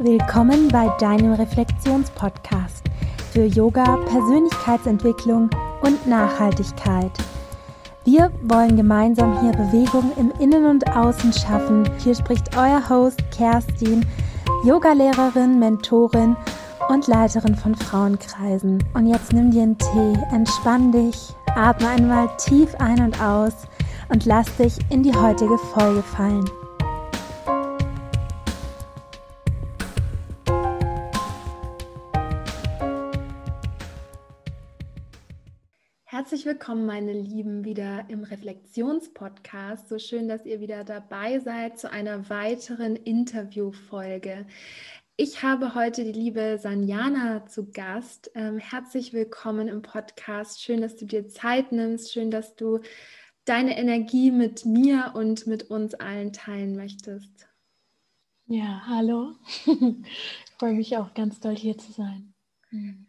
Willkommen bei deinem Reflexionspodcast für Yoga, Persönlichkeitsentwicklung und Nachhaltigkeit. Wir wollen gemeinsam hier Bewegung im Innen und Außen schaffen. Hier spricht euer Host Kerstin, Yogalehrerin, Mentorin und Leiterin von Frauenkreisen. Und jetzt nimm dir einen Tee, entspann dich, atme einmal tief ein und aus und lass dich in die heutige Folge fallen. Willkommen, meine Lieben, wieder im Reflexionspodcast. So schön, dass ihr wieder dabei seid zu einer weiteren Interviewfolge. Ich habe heute die liebe Sanjana zu Gast. Ähm, herzlich willkommen im Podcast. Schön, dass du dir Zeit nimmst. Schön, dass du deine Energie mit mir und mit uns allen teilen möchtest. Ja, hallo. ich freue mich auch ganz doll hier zu sein. Mhm.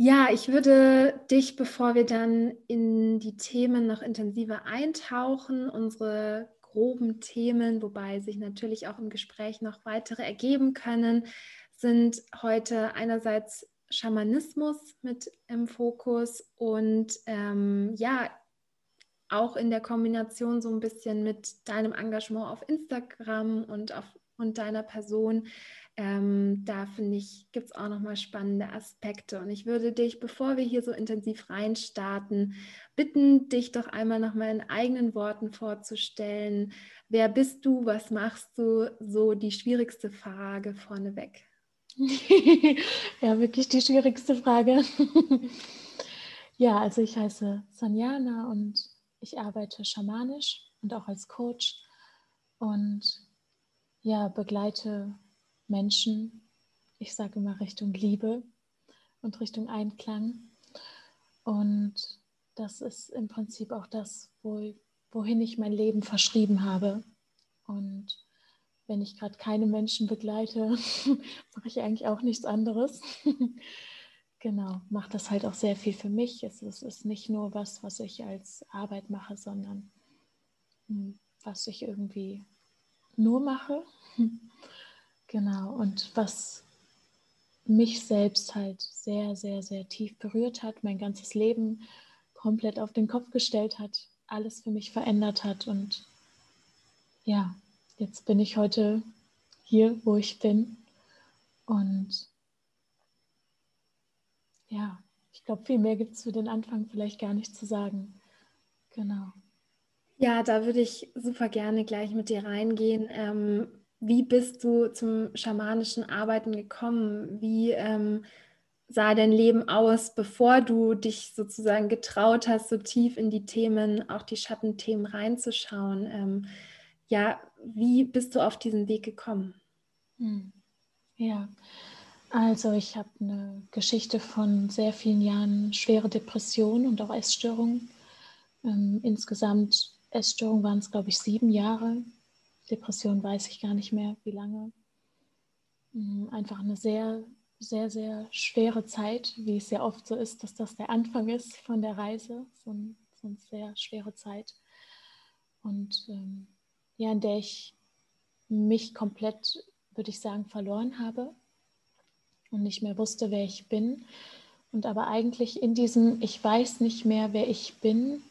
Ja, ich würde dich, bevor wir dann in die Themen noch intensiver eintauchen, unsere groben Themen, wobei sich natürlich auch im Gespräch noch weitere ergeben können, sind heute einerseits Schamanismus mit im Fokus und ähm, ja, auch in der Kombination so ein bisschen mit deinem Engagement auf Instagram und, auf, und deiner Person ähm, da finde ich, gibt es auch nochmal spannende Aspekte. Und ich würde dich, bevor wir hier so intensiv reinstarten, bitten, dich doch einmal nochmal in eigenen Worten vorzustellen. Wer bist du? Was machst du? So die schwierigste Frage vorneweg. ja, wirklich die schwierigste Frage. ja, also ich heiße Sanjana und ich arbeite schamanisch und auch als Coach und ja, begleite Menschen, ich sage immer Richtung Liebe und Richtung Einklang. Und das ist im Prinzip auch das, wo, wohin ich mein Leben verschrieben habe. Und wenn ich gerade keine Menschen begleite, mache ich eigentlich auch nichts anderes. genau, mache das halt auch sehr viel für mich. Es ist, es ist nicht nur was, was ich als Arbeit mache, sondern hm, was ich irgendwie nur mache. Genau, und was mich selbst halt sehr, sehr, sehr tief berührt hat, mein ganzes Leben komplett auf den Kopf gestellt hat, alles für mich verändert hat. Und ja, jetzt bin ich heute hier, wo ich bin. Und ja, ich glaube, viel mehr gibt es für den Anfang vielleicht gar nicht zu sagen. Genau. Ja, da würde ich super gerne gleich mit dir reingehen. Ähm, wie bist du zum schamanischen Arbeiten gekommen? Wie ähm, sah dein Leben aus, bevor du dich sozusagen getraut hast, so tief in die Themen, auch die Schattenthemen reinzuschauen? Ähm, ja, wie bist du auf diesen Weg gekommen? Hm. Ja, also ich habe eine Geschichte von sehr vielen Jahren schwere Depression und auch Essstörungen. Ähm, insgesamt Essstörungen waren es, glaube ich, sieben Jahre, Depression weiß ich gar nicht mehr, wie lange. Mm, einfach eine sehr, sehr, sehr schwere Zeit, wie es ja oft so ist, dass das der Anfang ist von der Reise. So, ein, so eine sehr schwere Zeit. Und ähm, ja, in der ich mich komplett, würde ich sagen, verloren habe und nicht mehr wusste, wer ich bin. Und aber eigentlich in diesem Ich weiß nicht mehr, wer ich bin,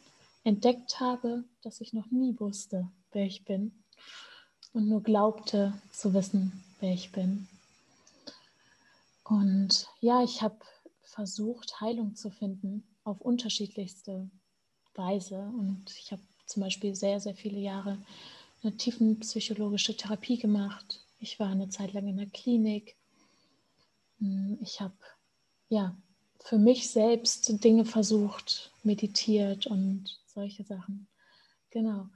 entdeckt habe, dass ich noch nie wusste, wer ich bin und nur glaubte zu wissen, wer ich bin. Und ja, ich habe versucht, Heilung zu finden auf unterschiedlichste Weise. Und ich habe zum Beispiel sehr, sehr viele Jahre eine tiefenpsychologische Therapie gemacht. Ich war eine Zeit lang in der Klinik. Ich habe ja für mich selbst Dinge versucht, meditiert und solche Sachen. Genau.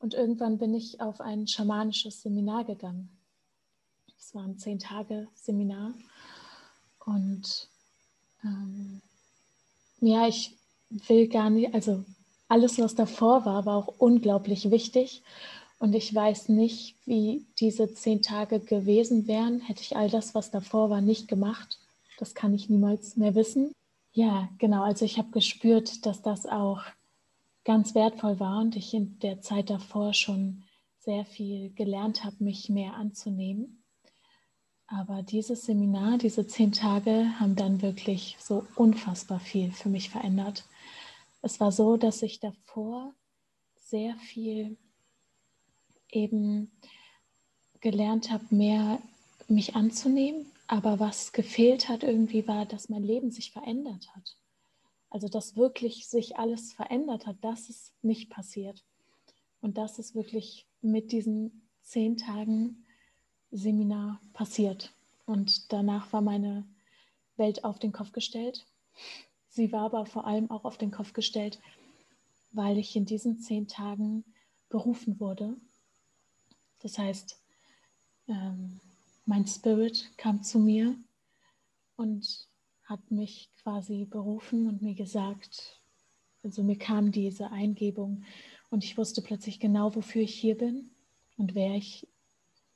Und irgendwann bin ich auf ein schamanisches Seminar gegangen. Es war ein zehn Tage Seminar. Und ähm, ja, ich will gar nicht, also alles, was davor war, war auch unglaublich wichtig. Und ich weiß nicht, wie diese zehn Tage gewesen wären, hätte ich all das, was davor war, nicht gemacht. Das kann ich niemals mehr wissen. Ja, genau. Also ich habe gespürt, dass das auch ganz wertvoll war und ich in der Zeit davor schon sehr viel gelernt habe, mich mehr anzunehmen. Aber dieses Seminar, diese zehn Tage haben dann wirklich so unfassbar viel für mich verändert. Es war so, dass ich davor sehr viel eben gelernt habe, mehr mich anzunehmen. Aber was gefehlt hat irgendwie war, dass mein Leben sich verändert hat. Also dass wirklich sich alles verändert hat, das ist nicht passiert. Und das ist wirklich mit diesen zehn Tagen Seminar passiert. Und danach war meine Welt auf den Kopf gestellt. Sie war aber vor allem auch auf den Kopf gestellt, weil ich in diesen zehn Tagen berufen wurde. Das heißt, ähm, mein Spirit kam zu mir und hat mich quasi berufen und mir gesagt, also mir kam diese Eingebung und ich wusste plötzlich genau, wofür ich hier bin und wer ich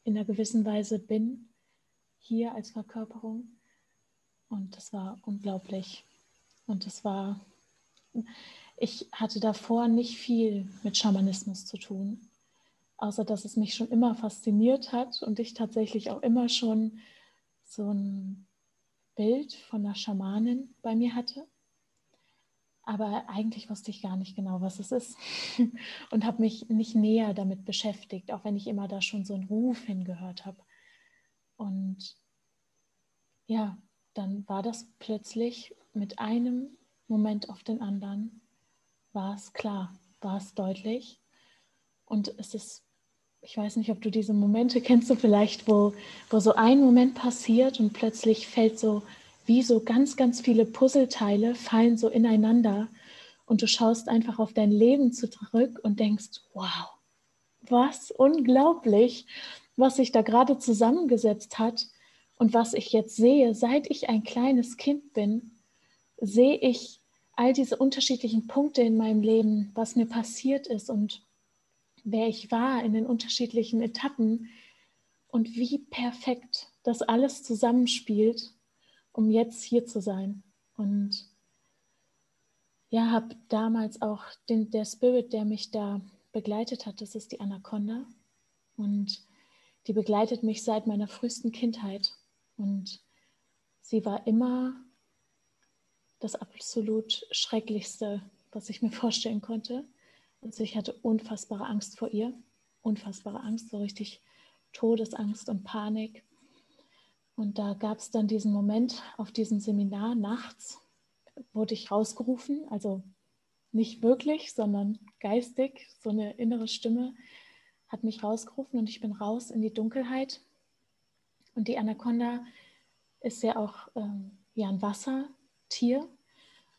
in einer gewissen Weise bin, hier als Verkörperung. Und das war unglaublich. Und das war, ich hatte davor nicht viel mit Schamanismus zu tun, außer dass es mich schon immer fasziniert hat und ich tatsächlich auch immer schon so ein Bild von einer Schamanin bei mir hatte. Aber eigentlich wusste ich gar nicht genau, was es ist und habe mich nicht näher damit beschäftigt, auch wenn ich immer da schon so einen Ruf hingehört habe. Und ja, dann war das plötzlich mit einem Moment auf den anderen, war es klar, war es deutlich. Und es ist, ich weiß nicht, ob du diese Momente kennst, du vielleicht, wo, wo so ein Moment passiert und plötzlich fällt so wie so ganz, ganz viele Puzzleteile fallen so ineinander und du schaust einfach auf dein Leben zurück und denkst, wow, was unglaublich, was sich da gerade zusammengesetzt hat und was ich jetzt sehe, seit ich ein kleines Kind bin, sehe ich all diese unterschiedlichen Punkte in meinem Leben, was mir passiert ist und wer ich war in den unterschiedlichen Etappen und wie perfekt das alles zusammenspielt um jetzt hier zu sein. Und ja, habe damals auch den, der Spirit, der mich da begleitet hat, das ist die Anaconda. Und die begleitet mich seit meiner frühesten Kindheit. Und sie war immer das absolut Schrecklichste, was ich mir vorstellen konnte. Also ich hatte unfassbare Angst vor ihr, unfassbare Angst, so richtig Todesangst und Panik. Und da gab es dann diesen Moment auf diesem Seminar nachts, wurde ich rausgerufen, also nicht wirklich, sondern geistig, so eine innere Stimme hat mich rausgerufen und ich bin raus in die Dunkelheit. Und die Anaconda ist ja auch ähm, ja, ein Wassertier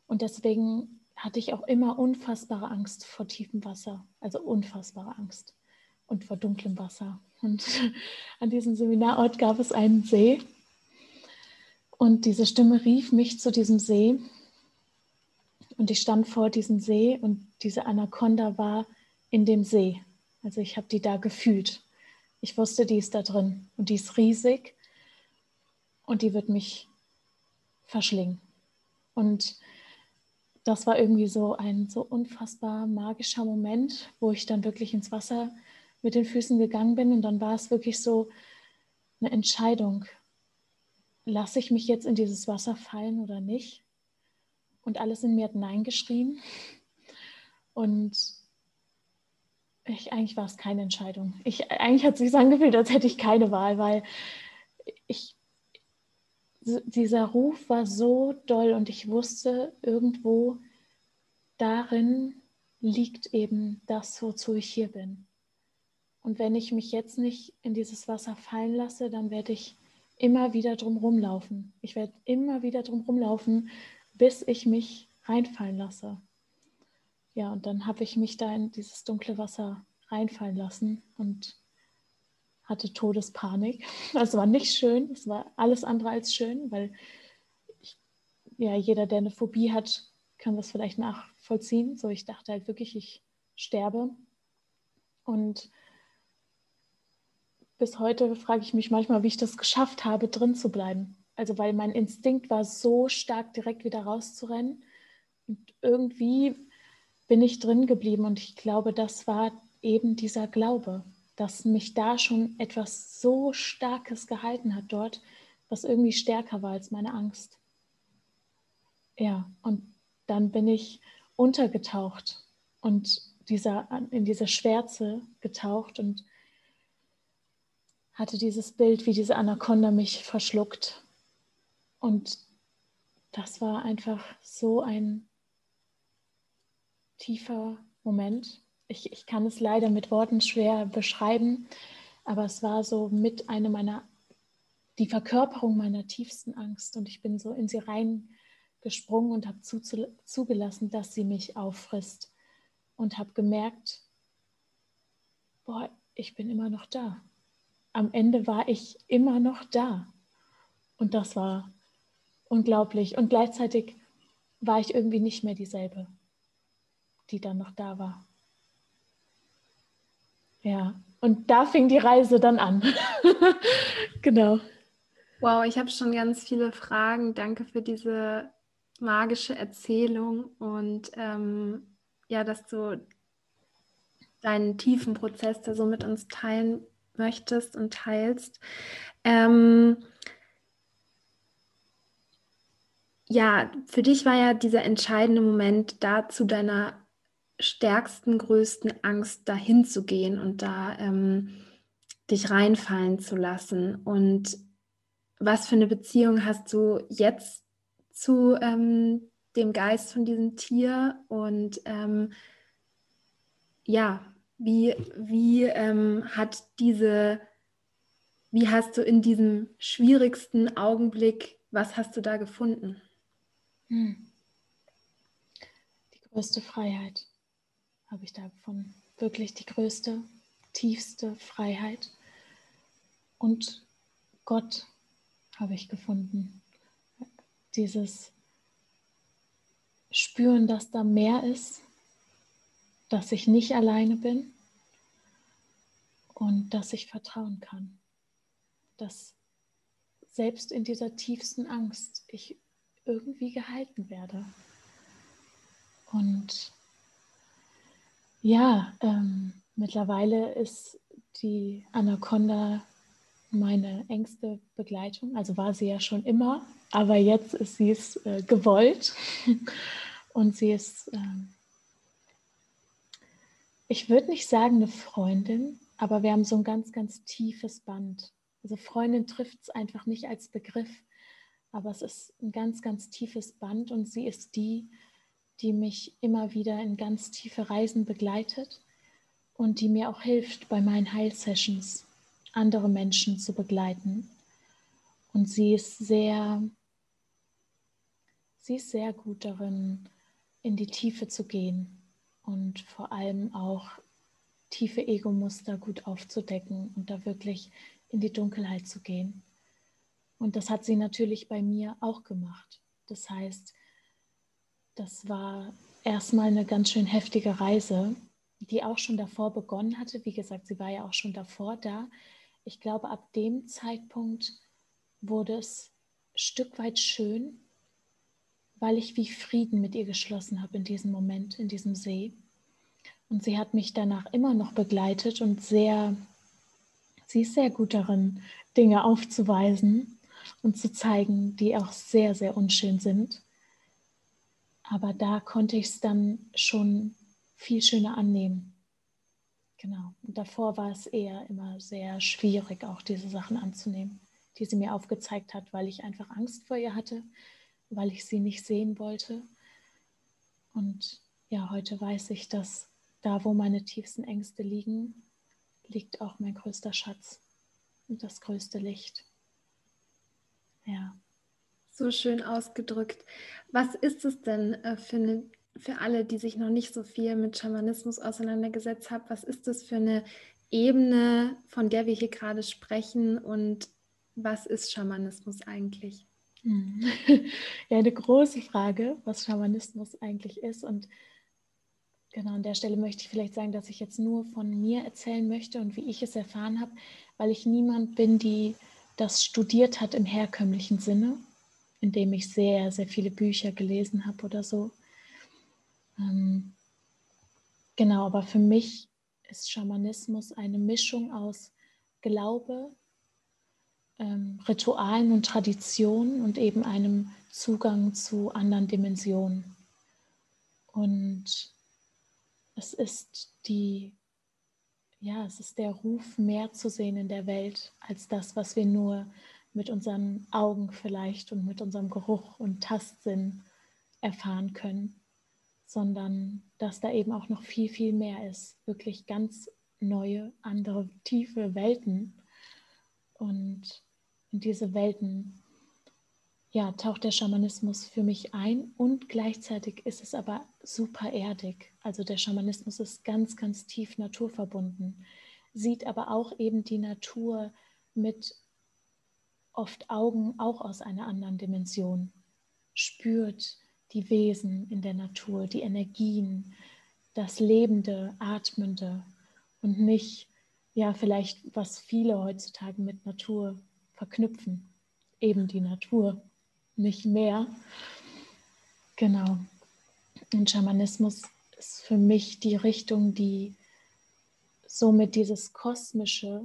und deswegen hatte ich auch immer unfassbare Angst vor tiefem Wasser, also unfassbare Angst und vor dunklem Wasser. Und an diesem Seminarort gab es einen See. Und diese Stimme rief mich zu diesem See. Und ich stand vor diesem See und diese Anaconda war in dem See. Also ich habe die da gefühlt. Ich wusste, die ist da drin und die ist riesig und die wird mich verschlingen. Und das war irgendwie so ein so unfassbar magischer Moment, wo ich dann wirklich ins Wasser mit den Füßen gegangen bin. Und dann war es wirklich so eine Entscheidung. Lasse ich mich jetzt in dieses Wasser fallen oder nicht? Und alles in mir hat Nein geschrien. Und ich, eigentlich war es keine Entscheidung. Ich, eigentlich hat es sich angefühlt, als hätte ich keine Wahl, weil ich, dieser Ruf war so doll und ich wusste irgendwo darin liegt eben das, wozu ich hier bin. Und wenn ich mich jetzt nicht in dieses Wasser fallen lasse, dann werde ich immer wieder drum rumlaufen. Ich werde immer wieder drum rumlaufen, bis ich mich reinfallen lasse. Ja, und dann habe ich mich da in dieses dunkle Wasser reinfallen lassen und hatte Todespanik. Es war nicht schön, es war alles andere als schön, weil ich, ja, jeder, der eine Phobie hat, kann das vielleicht nachvollziehen. So, ich dachte halt wirklich, ich sterbe. Und bis heute frage ich mich manchmal, wie ich das geschafft habe, drin zu bleiben. Also weil mein Instinkt war so stark, direkt wieder rauszurennen. Und irgendwie bin ich drin geblieben und ich glaube, das war eben dieser Glaube. Dass mich da schon etwas so Starkes gehalten hat dort, was irgendwie stärker war als meine Angst. Ja, und dann bin ich untergetaucht und dieser, in diese Schwärze getaucht und hatte dieses Bild, wie diese Anaconda mich verschluckt. Und das war einfach so ein tiefer Moment. Ich, ich kann es leider mit Worten schwer beschreiben, aber es war so mit einer meiner, die Verkörperung meiner tiefsten Angst. Und ich bin so in sie reingesprungen und habe zu, zugelassen, dass sie mich auffrisst. Und habe gemerkt, boah, ich bin immer noch da. Am Ende war ich immer noch da. Und das war unglaublich. Und gleichzeitig war ich irgendwie nicht mehr dieselbe, die dann noch da war. Ja, und da fing die Reise dann an. genau. Wow, ich habe schon ganz viele Fragen. Danke für diese magische Erzählung und ähm, ja, dass du deinen tiefen Prozess da so mit uns teilen möchtest und teilst. Ähm, ja, für dich war ja dieser entscheidende Moment, da zu deiner stärksten, größten Angst dahin zu gehen und da ähm, dich reinfallen zu lassen. Und was für eine Beziehung hast du jetzt zu ähm, dem Geist von diesem Tier? Und ähm, ja, wie, wie ähm, hat diese, wie hast du in diesem schwierigsten Augenblick, was hast du da gefunden? Hm. Die größte Freiheit habe ich da gefunden. Wirklich die größte, tiefste Freiheit. Und Gott habe ich gefunden. Dieses Spüren, dass da mehr ist, dass ich nicht alleine bin und dass ich vertrauen kann. Dass selbst in dieser tiefsten Angst ich irgendwie gehalten werde. Und ja, ähm, mittlerweile ist die Anaconda meine engste Begleitung. Also war sie ja schon immer, aber jetzt ist sie es äh, gewollt. Und sie ist, ähm, ich würde nicht sagen eine Freundin, aber wir haben so ein ganz, ganz tiefes Band. Also Freundin trifft es einfach nicht als Begriff, aber es ist ein ganz, ganz tiefes Band und sie ist die, die mich immer wieder in ganz tiefe Reisen begleitet und die mir auch hilft, bei meinen Heilsessions andere Menschen zu begleiten. Und sie ist sehr, sie ist sehr gut darin, in die Tiefe zu gehen und vor allem auch tiefe Ego-Muster gut aufzudecken und da wirklich in die Dunkelheit zu gehen. Und das hat sie natürlich bei mir auch gemacht. Das heißt, das war erstmal eine ganz schön heftige Reise, die auch schon davor begonnen hatte. Wie gesagt, sie war ja auch schon davor da. Ich glaube, ab dem Zeitpunkt wurde es ein Stück weit schön, weil ich wie Frieden mit ihr geschlossen habe in diesem Moment, in diesem See. Und sie hat mich danach immer noch begleitet und sehr, sie ist sehr gut darin, Dinge aufzuweisen und zu zeigen, die auch sehr, sehr unschön sind. Aber da konnte ich es dann schon viel schöner annehmen. Genau. Und davor war es eher immer sehr schwierig, auch diese Sachen anzunehmen, die sie mir aufgezeigt hat, weil ich einfach Angst vor ihr hatte, weil ich sie nicht sehen wollte. Und ja, heute weiß ich, dass da, wo meine tiefsten Ängste liegen, liegt auch mein größter Schatz und das größte Licht. So schön ausgedrückt. Was ist es denn äh, für, eine, für alle, die sich noch nicht so viel mit Schamanismus auseinandergesetzt haben? Was ist das für eine Ebene, von der wir hier gerade sprechen? Und was ist Schamanismus eigentlich? Hm. Ja, eine große Frage, was Schamanismus eigentlich ist. Und genau an der Stelle möchte ich vielleicht sagen, dass ich jetzt nur von mir erzählen möchte und wie ich es erfahren habe, weil ich niemand bin, die das studiert hat im herkömmlichen Sinne, indem ich sehr, sehr viele Bücher gelesen habe oder so. Ähm, genau, aber für mich ist Schamanismus eine Mischung aus Glaube, ähm, Ritualen und Traditionen und eben einem Zugang zu anderen Dimensionen. Und es ist die, ja, es ist der Ruf, mehr zu sehen in der Welt als das, was wir nur mit unseren Augen vielleicht und mit unserem Geruch und Tastsinn erfahren können, sondern dass da eben auch noch viel, viel mehr ist. Wirklich ganz neue, andere, tiefe Welten. Und in diese Welten ja, taucht der Schamanismus für mich ein und gleichzeitig ist es aber super erdig. Also der Schamanismus ist ganz, ganz tief naturverbunden, sieht aber auch eben die Natur mit oft Augen auch aus einer anderen Dimension, spürt die Wesen in der Natur, die Energien, das Lebende, Atmende und nicht, ja, vielleicht, was viele heutzutage mit Natur verknüpfen, eben die Natur, nicht mehr. Genau. Und Schamanismus ist für mich die Richtung, die somit dieses Kosmische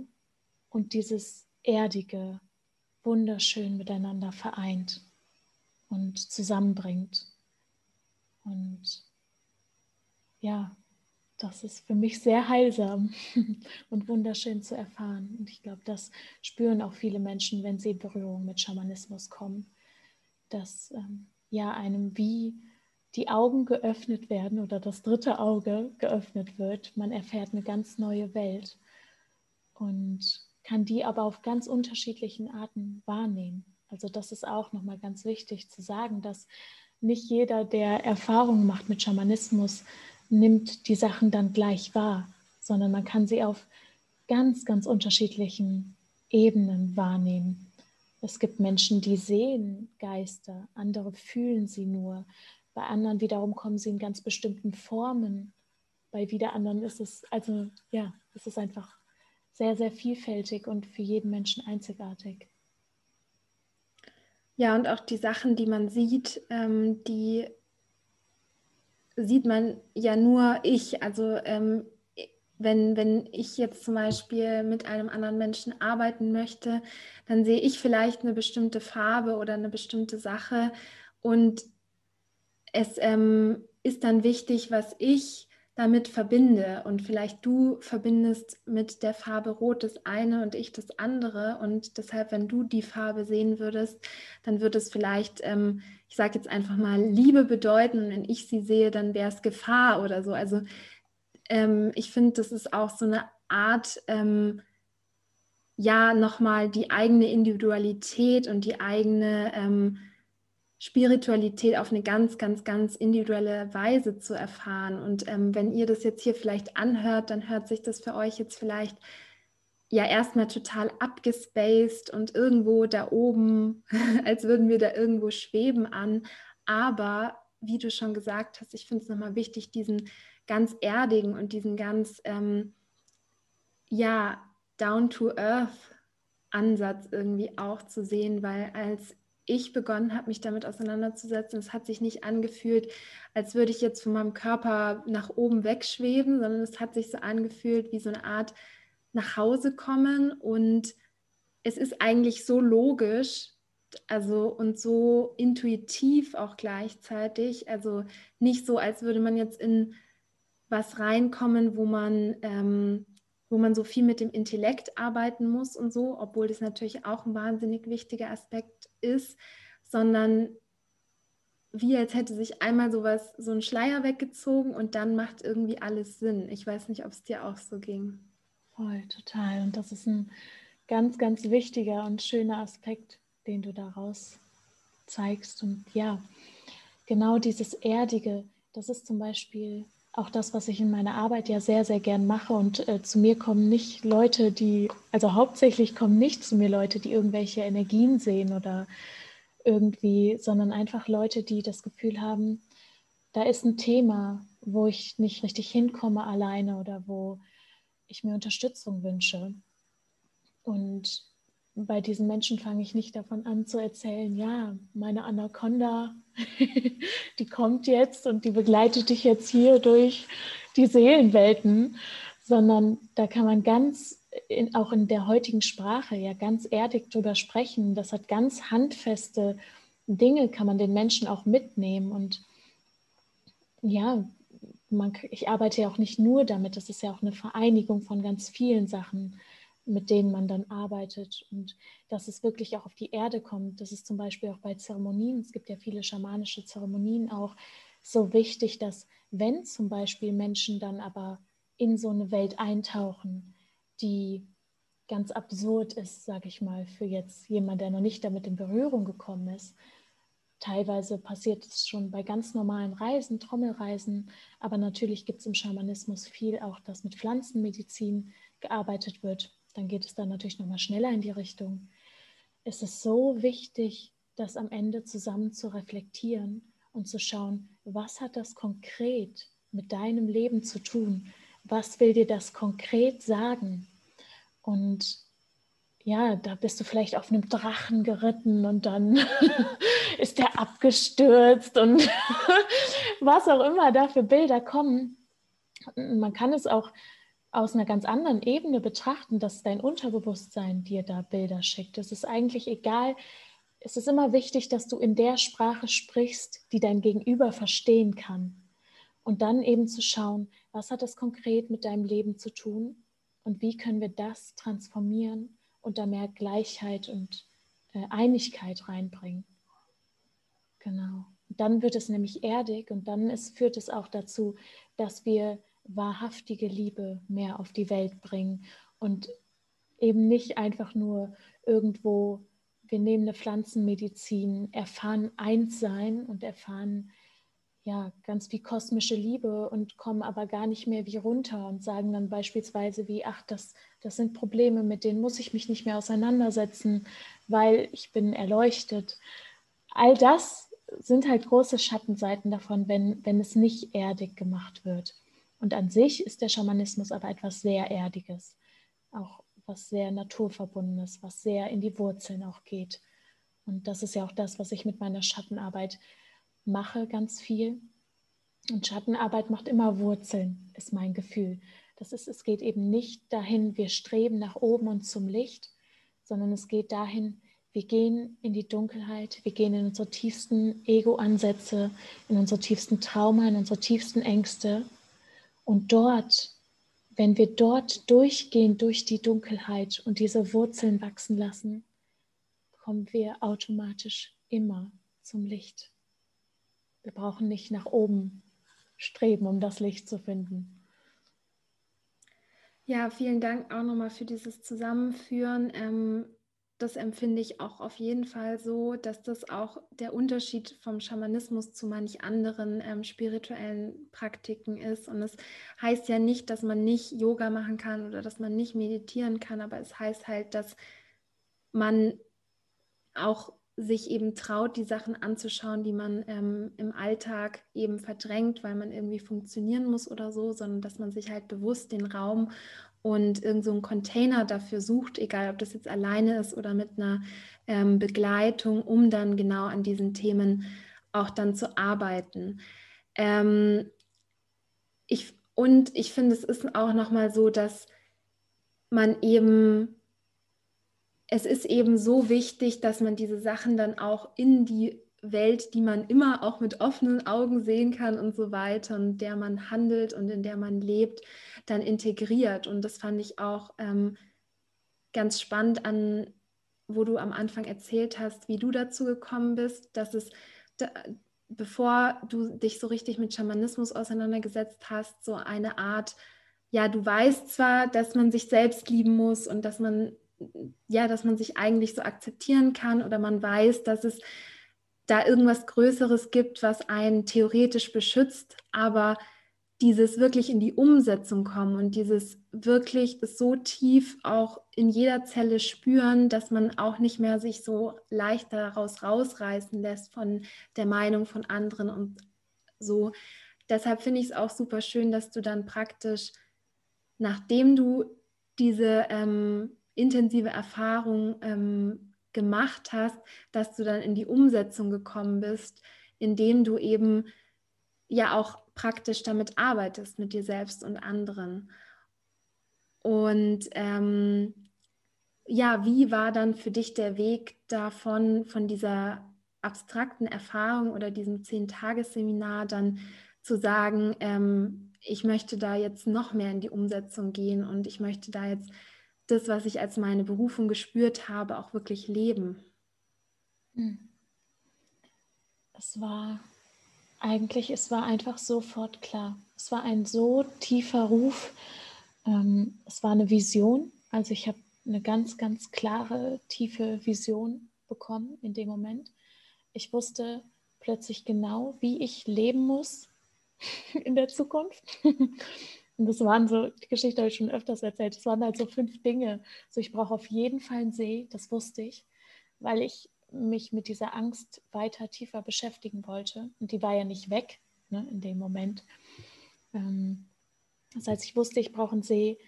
und dieses Erdige wunderschön miteinander vereint und zusammenbringt. Und ja, das ist für mich sehr heilsam und wunderschön zu erfahren. Und ich glaube, das spüren auch viele Menschen, wenn sie in Berührung mit Schamanismus kommen, dass ähm, ja einem wie die Augen geöffnet werden oder das dritte Auge geöffnet wird. Man erfährt eine ganz neue Welt und kann die aber auf ganz unterschiedlichen Arten wahrnehmen. Also das ist auch nochmal ganz wichtig zu sagen, dass nicht jeder, der Erfahrungen macht mit Schamanismus, nimmt die Sachen dann gleich wahr, sondern man kann sie auf ganz, ganz unterschiedlichen Ebenen wahrnehmen. Es gibt Menschen, die sehen Geister, andere fühlen sie nur. Bei anderen wiederum kommen sie in ganz bestimmten Formen. Bei wieder anderen ist es, also ja, es ist einfach sehr, sehr vielfältig und für jeden Menschen einzigartig. Ja, und auch die Sachen, die man sieht, ähm, die sieht man ja nur ich. Also ähm, wenn, wenn ich jetzt zum Beispiel mit einem anderen Menschen arbeiten möchte, dann sehe ich vielleicht eine bestimmte Farbe oder eine bestimmte Sache und es ähm, ist dann wichtig, was ich damit verbinde. Und vielleicht du verbindest mit der Farbe Rot das eine und ich das andere. Und deshalb, wenn du die Farbe sehen würdest, dann würde es vielleicht, ähm, ich sage jetzt einfach mal, Liebe bedeuten. Und wenn ich sie sehe, dann wäre es Gefahr oder so. Also ähm, ich finde, das ist auch so eine Art, ähm, ja, nochmal die eigene Individualität und die eigene ähm, Spiritualität auf eine ganz, ganz, ganz individuelle Weise zu erfahren. Und ähm, wenn ihr das jetzt hier vielleicht anhört, dann hört sich das für euch jetzt vielleicht ja erstmal total abgespaced und irgendwo da oben, als würden wir da irgendwo schweben an. Aber wie du schon gesagt hast, ich finde es nochmal wichtig, diesen ganz erdigen und diesen ganz, ähm, ja, down to earth Ansatz irgendwie auch zu sehen, weil als ich begonnen habe, mich damit auseinanderzusetzen. Es hat sich nicht angefühlt, als würde ich jetzt von meinem Körper nach oben wegschweben, sondern es hat sich so angefühlt wie so eine Art nach Hause kommen. Und es ist eigentlich so logisch, also und so intuitiv auch gleichzeitig. Also nicht so, als würde man jetzt in was reinkommen, wo man ähm, wo man so viel mit dem Intellekt arbeiten muss und so, obwohl das natürlich auch ein wahnsinnig wichtiger Aspekt ist, sondern wie als hätte sich einmal sowas, so ein Schleier weggezogen und dann macht irgendwie alles Sinn. Ich weiß nicht, ob es dir auch so ging. Voll, total. Und das ist ein ganz, ganz wichtiger und schöner Aspekt, den du daraus zeigst. Und ja, genau dieses Erdige, das ist zum Beispiel auch das, was ich in meiner Arbeit ja sehr, sehr gern mache. Und äh, zu mir kommen nicht Leute, die, also hauptsächlich kommen nicht zu mir Leute, die irgendwelche Energien sehen oder irgendwie, sondern einfach Leute, die das Gefühl haben, da ist ein Thema, wo ich nicht richtig hinkomme alleine oder wo ich mir Unterstützung wünsche. Und bei diesen Menschen fange ich nicht davon an zu erzählen, ja, meine Anaconda, die kommt jetzt und die begleitet dich jetzt hier durch die Seelenwelten, sondern da kann man ganz, in, auch in der heutigen Sprache, ja ganz erdig drüber sprechen. Das hat ganz handfeste Dinge, kann man den Menschen auch mitnehmen. Und ja, man, ich arbeite ja auch nicht nur damit, das ist ja auch eine Vereinigung von ganz vielen Sachen, mit denen man dann arbeitet und dass es wirklich auch auf die Erde kommt. Das ist zum Beispiel auch bei Zeremonien, es gibt ja viele schamanische Zeremonien auch, so wichtig, dass wenn zum Beispiel Menschen dann aber in so eine Welt eintauchen, die ganz absurd ist, sage ich mal, für jetzt jemand, der noch nicht damit in Berührung gekommen ist. Teilweise passiert es schon bei ganz normalen Reisen, Trommelreisen, aber natürlich gibt es im Schamanismus viel auch, dass mit Pflanzenmedizin gearbeitet wird. Dann geht es dann natürlich nochmal schneller in die Richtung. Es ist so wichtig, das am Ende zusammen zu reflektieren und zu schauen, was hat das konkret mit deinem Leben zu tun? Was will dir das konkret sagen? Und ja, da bist du vielleicht auf einem Drachen geritten und dann ist der abgestürzt und was auch immer da für Bilder kommen. Man kann es auch aus einer ganz anderen Ebene betrachten, dass dein Unterbewusstsein dir da Bilder schickt. Es ist eigentlich egal, es ist immer wichtig, dass du in der Sprache sprichst, die dein Gegenüber verstehen kann. Und dann eben zu schauen, was hat das konkret mit deinem Leben zu tun und wie können wir das transformieren und da mehr Gleichheit und äh, Einigkeit reinbringen. Genau. Dann wird es nämlich erdig und dann ist, führt es auch dazu, dass wir wahrhaftige Liebe mehr auf die Welt bringen und eben nicht einfach nur irgendwo wir nehmen eine Pflanzenmedizin, erfahren Einssein und erfahren ja ganz wie kosmische Liebe und kommen aber gar nicht mehr wie runter und sagen dann beispielsweise wie, ach, das, das sind Probleme, mit denen muss ich mich nicht mehr auseinandersetzen, weil ich bin erleuchtet. All das sind halt große Schattenseiten davon, wenn, wenn es nicht erdig gemacht wird. Und an sich ist der Schamanismus aber etwas sehr Erdiges. Auch was sehr naturverbundenes, was sehr in die Wurzeln auch geht. Und das ist ja auch das, was ich mit meiner Schattenarbeit mache, ganz viel. Und Schattenarbeit macht immer Wurzeln, ist mein Gefühl. Das ist, es geht eben nicht dahin, wir streben nach oben und zum Licht, sondern es geht dahin, wir gehen in die Dunkelheit, wir gehen in unsere tiefsten Ego-Ansätze, in unsere tiefsten Trauma, in unsere tiefsten Ängste. Und dort wenn wir dort durchgehen durch die Dunkelheit und diese Wurzeln wachsen lassen, kommen wir automatisch immer zum Licht. Wir brauchen nicht nach oben streben, um das Licht zu finden. Ja, vielen Dank auch nochmal für dieses Zusammenführen. Ähm, das empfinde ich auch auf jeden Fall so, dass das auch der Unterschied vom Schamanismus zu manch anderen ähm, spirituellen Praktiken ist. Und es heißt ja nicht, dass man nicht Yoga machen kann oder dass man nicht meditieren kann, aber es heißt halt, dass man auch sich eben traut, die Sachen anzuschauen, die man ähm, im Alltag eben verdrängt, weil man irgendwie funktionieren muss oder so, sondern dass man sich halt bewusst den Raum und irgend so einen Container dafür sucht, egal ob das jetzt alleine ist oder mit einer ähm, Begleitung, um dann genau an diesen Themen auch dann zu arbeiten. Ähm, ich, und ich finde, es ist auch nochmal so, dass man eben, es ist eben so wichtig, dass man diese Sachen dann auch in die Welt, die man immer auch mit offenen Augen sehen kann und so weiter und der man handelt und in der man lebt, dann integriert. Und das fand ich auch ähm, ganz spannend an, wo du am Anfang erzählt hast, wie du dazu gekommen bist, dass es, da, bevor du dich so richtig mit Schamanismus auseinandergesetzt hast, so eine Art, ja, du weißt zwar, dass man sich selbst lieben muss und dass man, ja, dass man sich eigentlich so akzeptieren kann oder man weiß, dass es da irgendwas Größeres gibt, was einen theoretisch beschützt, aber dieses wirklich in die Umsetzung kommen und dieses wirklich so tief auch in jeder Zelle spüren, dass man auch nicht mehr sich so leicht daraus rausreißen lässt von der Meinung von anderen und so. Deshalb finde ich es auch super schön, dass du dann praktisch, nachdem du diese ähm, intensive Erfahrung ähm, gemacht hast, dass du dann in die Umsetzung gekommen bist, indem du eben ja auch praktisch damit arbeitest, mit dir selbst und anderen. Und ähm, ja, wie war dann für dich der Weg davon, von dieser abstrakten Erfahrung oder diesem Zehn-Tages-Seminar dann zu sagen, ähm, ich möchte da jetzt noch mehr in die Umsetzung gehen und ich möchte da jetzt das, was ich als meine Berufung gespürt habe, auch wirklich leben? Hm. Es war eigentlich, es war einfach sofort klar. Es war ein so tiefer Ruf. Ähm, es war eine Vision. Also ich habe eine ganz, ganz klare, tiefe Vision bekommen in dem Moment. Ich wusste plötzlich genau, wie ich leben muss in der Zukunft. Und das waren so, die Geschichte habe ich schon öfters erzählt, das waren halt so fünf Dinge. So, ich brauche auf jeden Fall einen See, das wusste ich, weil ich mich mit dieser Angst weiter tiefer beschäftigen wollte. Und die war ja nicht weg ne, in dem Moment. Ähm, das heißt, ich wusste, ich brauche einen See.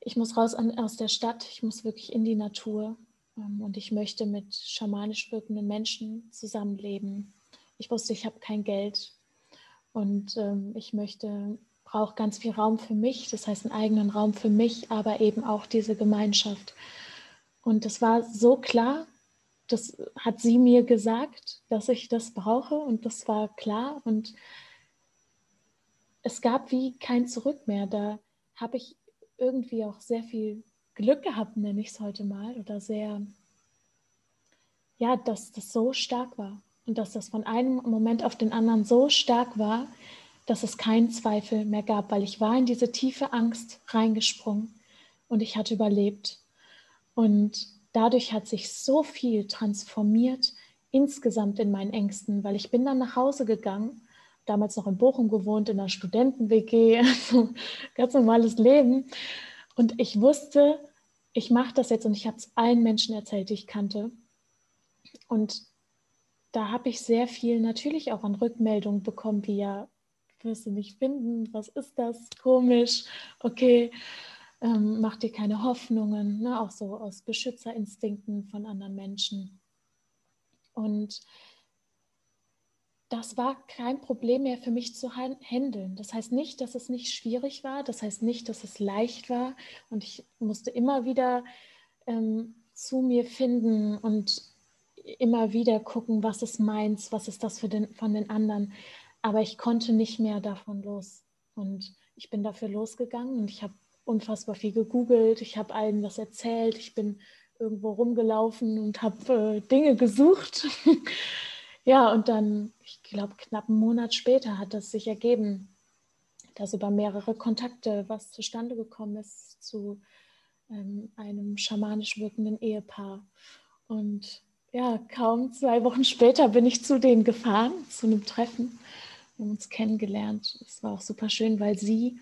Ich muss raus an, aus der Stadt, ich muss wirklich in die Natur. Ähm, und ich möchte mit schamanisch wirkenden Menschen zusammenleben. Ich wusste, ich habe kein Geld. Und ähm, ich möchte brauche ganz viel Raum für mich, das heißt einen eigenen Raum für mich, aber eben auch diese Gemeinschaft. Und das war so klar, das hat sie mir gesagt, dass ich das brauche und das war klar und es gab wie kein Zurück mehr. Da habe ich irgendwie auch sehr viel Glück gehabt, nenne ich es heute mal, oder sehr, ja, dass das so stark war und dass das von einem Moment auf den anderen so stark war, dass es keinen Zweifel mehr gab, weil ich war in diese tiefe Angst reingesprungen und ich hatte überlebt. Und dadurch hat sich so viel transformiert insgesamt in meinen Ängsten, weil ich bin dann nach Hause gegangen, damals noch in Bochum gewohnt, in einer Studenten-WG, ganz normales Leben. Und ich wusste, ich mache das jetzt und ich habe es allen Menschen erzählt, die ich kannte. Und da habe ich sehr viel natürlich auch an Rückmeldungen bekommen, wie ja, wirst du nicht finden, was ist das, komisch, okay, ähm, mach dir keine Hoffnungen, ne? auch so aus Beschützerinstinkten von anderen Menschen. Und das war kein Problem mehr für mich zu handeln. Das heißt nicht, dass es nicht schwierig war, das heißt nicht, dass es leicht war und ich musste immer wieder ähm, zu mir finden und immer wieder gucken, was ist meins, was ist das für den, von den anderen aber ich konnte nicht mehr davon los. Und ich bin dafür losgegangen und ich habe unfassbar viel gegoogelt, ich habe allen das erzählt, ich bin irgendwo rumgelaufen und habe äh, Dinge gesucht. ja, und dann, ich glaube, knapp einen Monat später hat das sich ergeben, dass über mehrere Kontakte was zustande gekommen ist zu ähm, einem schamanisch wirkenden Ehepaar. Und ja, kaum zwei Wochen später bin ich zu denen gefahren, zu einem Treffen. Wir haben uns kennengelernt. Es war auch super schön, weil sie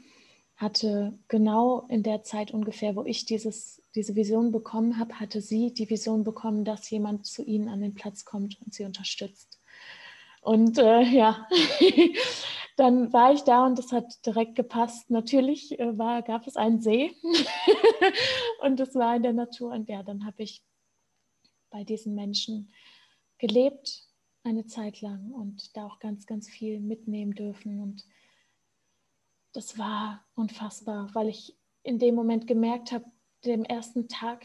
hatte genau in der Zeit ungefähr, wo ich dieses, diese Vision bekommen habe, hatte sie die Vision bekommen, dass jemand zu ihnen an den Platz kommt und sie unterstützt. Und äh, ja, dann war ich da und das hat direkt gepasst. Natürlich äh, war, gab es einen See und das war in der Natur. Und ja, dann habe ich bei diesen Menschen gelebt eine Zeit lang und da auch ganz, ganz viel mitnehmen dürfen. Und das war unfassbar, weil ich in dem Moment gemerkt habe, dem ersten Tag,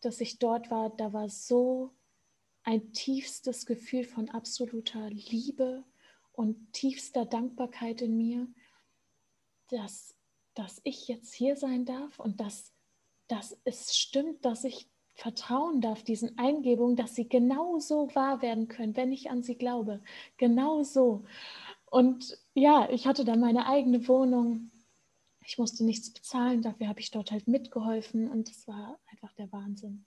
dass ich dort war, da war so ein tiefstes Gefühl von absoluter Liebe und tiefster Dankbarkeit in mir, dass, dass ich jetzt hier sein darf und dass, dass es stimmt, dass ich vertrauen darf, diesen Eingebungen, dass sie genauso wahr werden können, wenn ich an sie glaube. Genau so. Und ja, ich hatte dann meine eigene Wohnung. Ich musste nichts bezahlen, dafür habe ich dort halt mitgeholfen und es war einfach der Wahnsinn.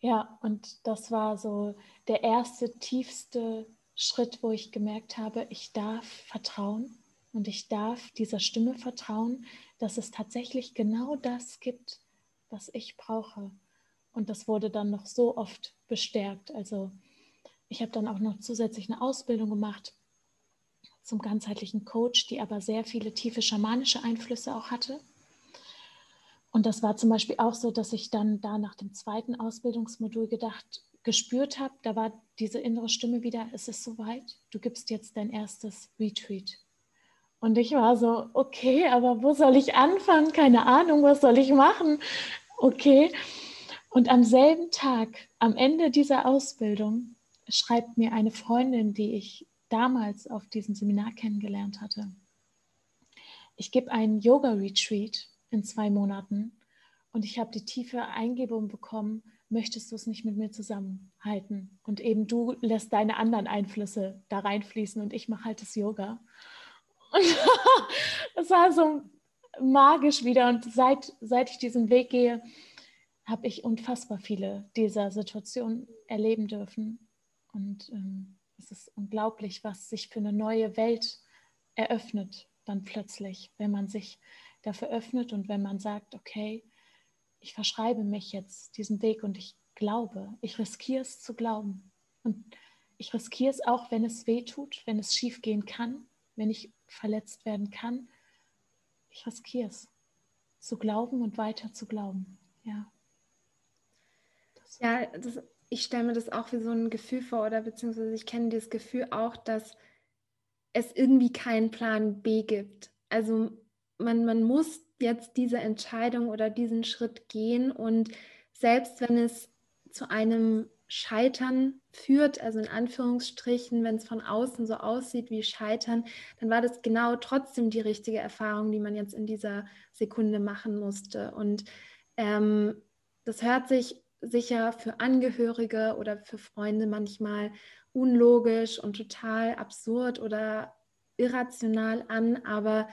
Ja, und das war so der erste, tiefste Schritt, wo ich gemerkt habe, ich darf vertrauen und ich darf dieser Stimme vertrauen, dass es tatsächlich genau das gibt, was ich brauche. Und das wurde dann noch so oft bestärkt. Also ich habe dann auch noch zusätzlich eine Ausbildung gemacht zum ganzheitlichen Coach, die aber sehr viele tiefe schamanische Einflüsse auch hatte. Und das war zum Beispiel auch so, dass ich dann da nach dem zweiten Ausbildungsmodul gedacht, gespürt habe, da war diese innere Stimme wieder, es ist soweit, du gibst jetzt dein erstes Retreat. Und ich war so, okay, aber wo soll ich anfangen? Keine Ahnung, was soll ich machen? Okay. Und am selben Tag, am Ende dieser Ausbildung, schreibt mir eine Freundin, die ich damals auf diesem Seminar kennengelernt hatte. Ich gebe einen Yoga-Retreat in zwei Monaten und ich habe die tiefe Eingebung bekommen, möchtest du es nicht mit mir zusammenhalten? Und eben du lässt deine anderen Einflüsse da reinfließen und ich mache halt das Yoga. Und das war so magisch wieder. Und seit, seit ich diesen Weg gehe, habe ich unfassbar viele dieser Situationen erleben dürfen. Und ähm, es ist unglaublich, was sich für eine neue Welt eröffnet dann plötzlich, wenn man sich dafür öffnet und wenn man sagt, okay, ich verschreibe mich jetzt diesen Weg und ich glaube, ich riskiere es zu glauben. Und ich riskiere es auch, wenn es weh tut, wenn es schief gehen kann, wenn ich verletzt werden kann. Ich riskiere es zu glauben und weiter zu glauben. Ja. Ja, das, ich stelle mir das auch wie so ein Gefühl vor, oder beziehungsweise ich kenne das Gefühl auch, dass es irgendwie keinen Plan B gibt. Also man, man muss jetzt diese Entscheidung oder diesen Schritt gehen und selbst wenn es zu einem Scheitern führt, also in Anführungsstrichen, wenn es von außen so aussieht wie Scheitern, dann war das genau trotzdem die richtige Erfahrung, die man jetzt in dieser Sekunde machen musste. Und ähm, das hört sich sicher für Angehörige oder für Freunde manchmal unlogisch und total absurd oder irrational an, aber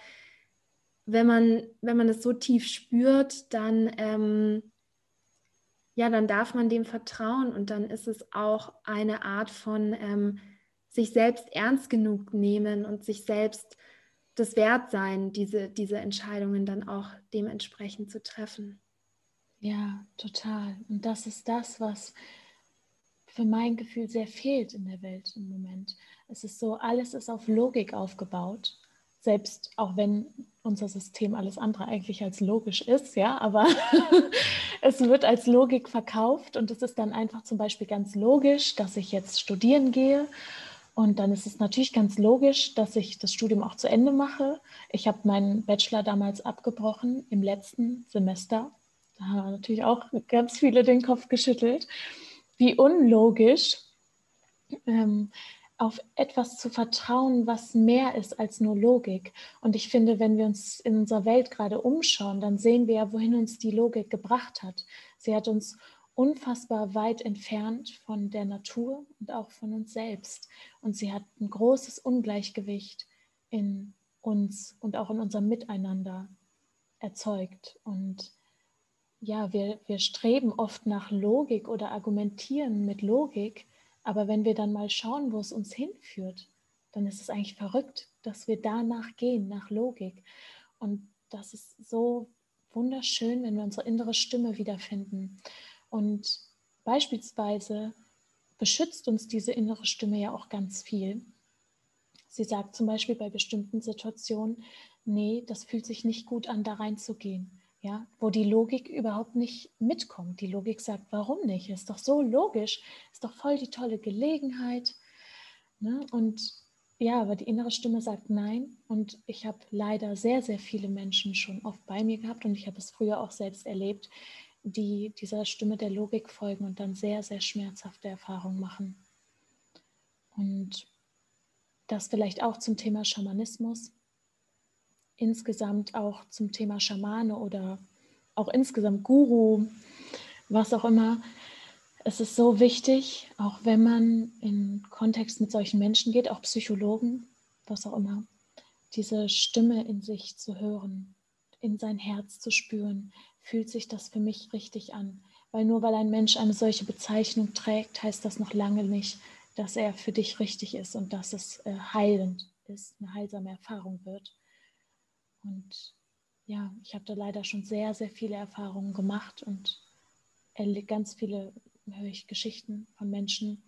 wenn man, wenn man es so tief spürt, dann, ähm, ja, dann darf man dem vertrauen und dann ist es auch eine Art von ähm, sich selbst ernst genug nehmen und sich selbst das wert sein, diese, diese Entscheidungen dann auch dementsprechend zu treffen. Ja, total. Und das ist das, was für mein Gefühl sehr fehlt in der Welt im Moment. Es ist so, alles ist auf Logik aufgebaut selbst auch wenn unser System alles andere eigentlich als logisch ist, ja, aber es wird als Logik verkauft und es ist dann einfach zum Beispiel ganz logisch, dass ich jetzt studieren gehe und dann ist es natürlich ganz logisch, dass ich das Studium auch zu Ende mache. Ich habe meinen Bachelor damals abgebrochen im letzten Semester. Da haben natürlich auch ganz viele den Kopf geschüttelt. Wie unlogisch. Ähm, auf etwas zu vertrauen, was mehr ist als nur Logik. Und ich finde, wenn wir uns in unserer Welt gerade umschauen, dann sehen wir ja, wohin uns die Logik gebracht hat. Sie hat uns unfassbar weit entfernt von der Natur und auch von uns selbst. Und sie hat ein großes Ungleichgewicht in uns und auch in unserem Miteinander erzeugt. Und ja, wir, wir streben oft nach Logik oder argumentieren mit Logik, aber wenn wir dann mal schauen, wo es uns hinführt, dann ist es eigentlich verrückt, dass wir danach gehen, nach Logik. Und das ist so wunderschön, wenn wir unsere innere Stimme wiederfinden. Und beispielsweise beschützt uns diese innere Stimme ja auch ganz viel. Sie sagt zum Beispiel bei bestimmten Situationen, nee, das fühlt sich nicht gut an, da reinzugehen ja, wo die Logik überhaupt nicht mitkommt. Die Logik sagt, warum nicht? Ist doch so logisch, ist doch voll die tolle Gelegenheit. Ne? Und ja, aber die innere Stimme sagt nein. Und ich habe leider sehr, sehr viele Menschen schon oft bei mir gehabt und ich habe es früher auch selbst erlebt, die dieser Stimme der Logik folgen und dann sehr, sehr schmerzhafte Erfahrungen machen. Und das vielleicht auch zum Thema Schamanismus insgesamt auch zum Thema Schamane oder auch insgesamt Guru, was auch immer. Es ist so wichtig, auch wenn man in Kontext mit solchen Menschen geht, auch Psychologen, was auch immer, diese Stimme in sich zu hören, in sein Herz zu spüren, fühlt sich das für mich richtig an. Weil nur weil ein Mensch eine solche Bezeichnung trägt, heißt das noch lange nicht, dass er für dich richtig ist und dass es äh, heilend ist, eine heilsame Erfahrung wird. Und ja, ich habe da leider schon sehr, sehr viele Erfahrungen gemacht und ganz viele höre ich Geschichten von Menschen,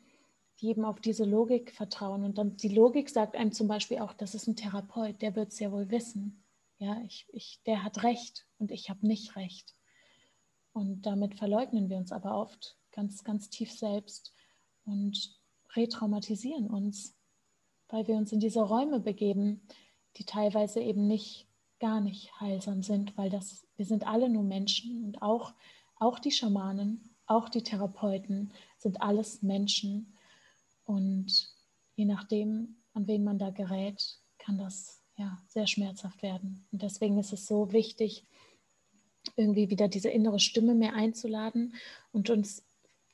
die eben auf diese Logik vertrauen. Und dann die Logik sagt einem zum Beispiel auch, das ist ein Therapeut, der wird es ja wohl wissen. Ja, ich, ich, der hat recht und ich habe nicht recht. Und damit verleugnen wir uns aber oft ganz, ganz tief selbst und retraumatisieren uns, weil wir uns in diese Räume begeben, die teilweise eben nicht gar nicht heilsam sind, weil das, wir sind alle nur Menschen und auch, auch die Schamanen, auch die Therapeuten sind alles Menschen. Und je nachdem, an wen man da gerät, kann das ja sehr schmerzhaft werden. Und deswegen ist es so wichtig, irgendwie wieder diese innere Stimme mehr einzuladen und uns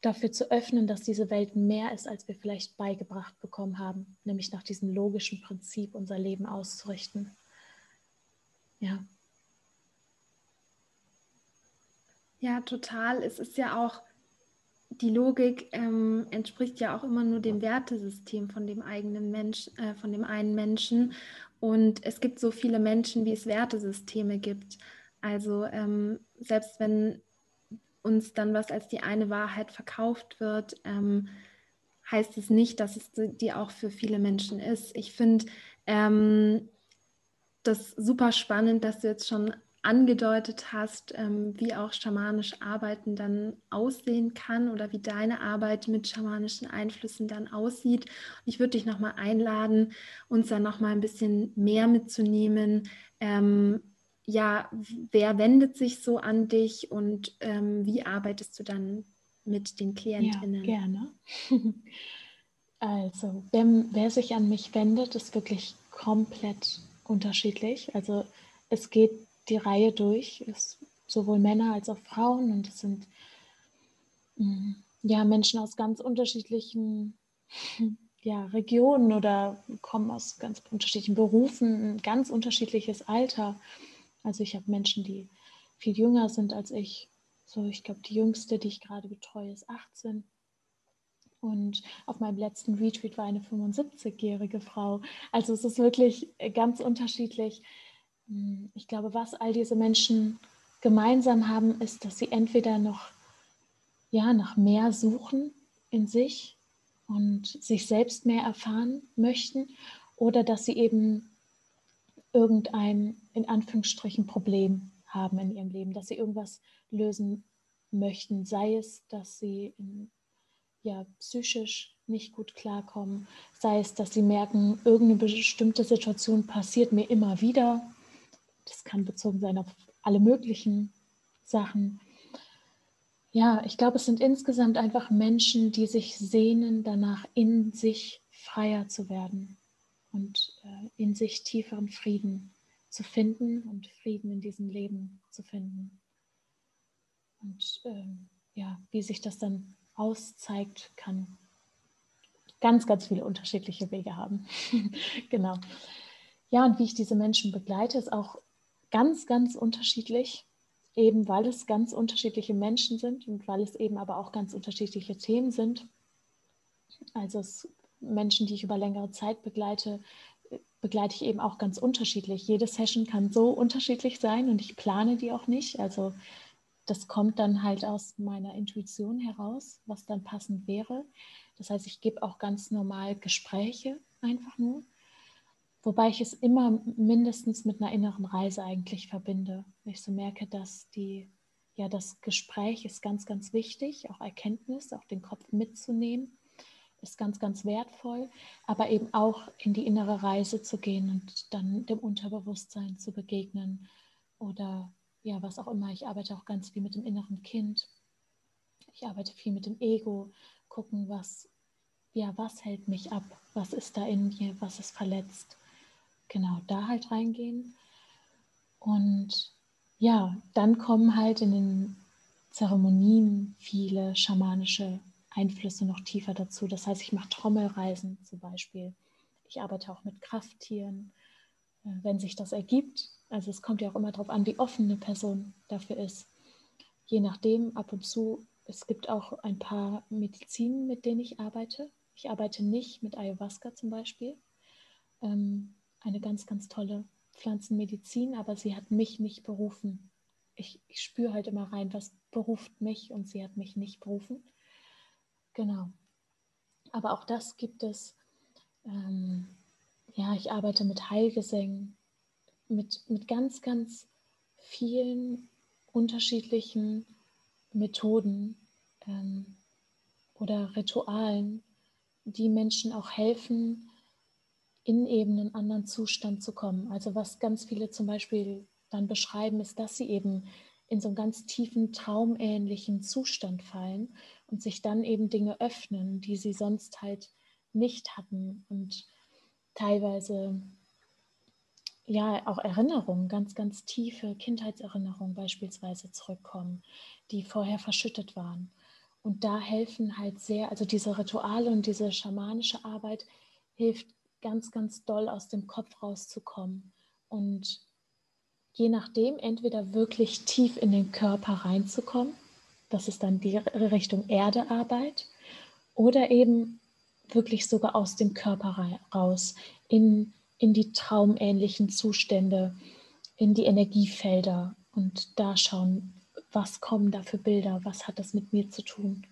dafür zu öffnen, dass diese Welt mehr ist, als wir vielleicht beigebracht bekommen haben, nämlich nach diesem logischen Prinzip unser Leben auszurichten. Ja. Ja, total. Es ist ja auch, die Logik ähm, entspricht ja auch immer nur dem Wertesystem von dem eigenen Mensch, äh, von dem einen Menschen. Und es gibt so viele Menschen, wie es Wertesysteme gibt. Also ähm, selbst wenn uns dann was als die eine Wahrheit verkauft wird, ähm, heißt es nicht, dass es die auch für viele Menschen ist. Ich finde ähm, das super spannend, dass du jetzt schon angedeutet hast, ähm, wie auch schamanisch Arbeiten dann aussehen kann oder wie deine Arbeit mit schamanischen Einflüssen dann aussieht. Ich würde dich nochmal einladen, uns dann nochmal ein bisschen mehr mitzunehmen, ähm, ja, wer wendet sich so an dich und ähm, wie arbeitest du dann mit den Klientinnen? Ja, gerne. Also, wer, wer sich an mich wendet, ist wirklich komplett unterschiedlich. Also es geht die Reihe durch, ist sowohl Männer als auch Frauen und es sind mm, ja Menschen aus ganz unterschiedlichen ja, Regionen oder kommen aus ganz unterschiedlichen Berufen, ein ganz unterschiedliches Alter. Also ich habe Menschen, die viel jünger sind als ich. So, ich glaube, die jüngste, die ich gerade betreue, ist 18. Und auf meinem letzten Retreat war eine 75-jährige Frau. Also es ist wirklich ganz unterschiedlich. Hm, ich glaube, was all diese Menschen gemeinsam haben, ist, dass sie entweder noch ja, nach mehr suchen in sich und sich selbst mehr erfahren möchten oder dass sie eben irgendein, in Anführungsstrichen, Problem haben in ihrem Leben, dass sie irgendwas lösen möchten, sei es, dass sie in, ja, psychisch nicht gut klarkommen, sei es, dass sie merken, irgendeine bestimmte Situation passiert mir immer wieder. Das kann bezogen sein auf alle möglichen Sachen. Ja, ich glaube, es sind insgesamt einfach Menschen, die sich sehnen, danach in sich freier zu werden und äh, in sich tieferen Frieden zu finden und Frieden in diesem Leben zu finden. Und ähm, ja, wie sich das dann auszeigt, kann ganz, ganz viele unterschiedliche Wege haben. genau. Ja, und wie ich diese Menschen begleite, ist auch ganz, ganz unterschiedlich, eben weil es ganz unterschiedliche Menschen sind und weil es eben aber auch ganz unterschiedliche Themen sind. Also Menschen, die ich über längere Zeit begleite, begleite ich eben auch ganz unterschiedlich. Jede Session kann so unterschiedlich sein und ich plane die auch nicht. Also das kommt dann halt aus meiner Intuition heraus, was dann passend wäre. Das heißt, ich gebe auch ganz normal Gespräche einfach nur, wobei ich es immer mindestens mit einer inneren Reise eigentlich verbinde. Ich so merke, dass die ja das Gespräch ist ganz, ganz wichtig, auch Erkenntnis, auch den Kopf mitzunehmen ist ganz, ganz wertvoll, aber eben auch in die innere Reise zu gehen und dann dem Unterbewusstsein zu begegnen oder ja, was auch immer. Ich arbeite auch ganz viel mit dem inneren Kind. Ich arbeite viel mit dem Ego, gucken, was, ja, was hält mich ab, was ist da in mir, was ist verletzt. Genau, da halt reingehen. Und ja, dann kommen halt in den Zeremonien viele schamanische Einflüsse noch tiefer dazu. Das heißt, ich mache Trommelreisen zum Beispiel. Ich arbeite auch mit Krafttieren, äh, wenn sich das ergibt. Also es kommt ja auch immer darauf an, wie offen eine Person dafür ist. Je nachdem, ab und zu, es gibt auch ein paar Medizinen, mit denen ich arbeite. Ich arbeite nicht mit Ayahuasca zum Beispiel. Ähm, eine ganz, ganz tolle Pflanzenmedizin, aber sie hat mich nicht berufen. Ich, ich spüre halt immer rein, was beruft mich und sie hat mich nicht berufen. Genau. Aber auch das gibt es. Ähm, ja, ich arbeite mit Heilgesängen, mit, mit ganz, ganz vielen unterschiedlichen Methoden ähm, oder Ritualen, die Menschen auch helfen, in eben einen anderen Zustand zu kommen. Also was ganz viele zum Beispiel dann beschreiben, ist, dass sie eben in so einen ganz tiefen traumähnlichen Zustand fallen und sich dann eben Dinge öffnen, die sie sonst halt nicht hatten und teilweise ja auch Erinnerungen, ganz, ganz tiefe Kindheitserinnerungen beispielsweise zurückkommen, die vorher verschüttet waren. Und da helfen halt sehr, also diese Rituale und diese schamanische Arbeit hilft ganz, ganz doll aus dem Kopf rauszukommen und je nachdem entweder wirklich tief in den Körper reinzukommen, das ist dann die Richtung Erdearbeit, oder eben wirklich sogar aus dem Körper raus in, in die traumähnlichen Zustände, in die Energiefelder und da schauen, was kommen da für Bilder, was hat das mit mir zu tun.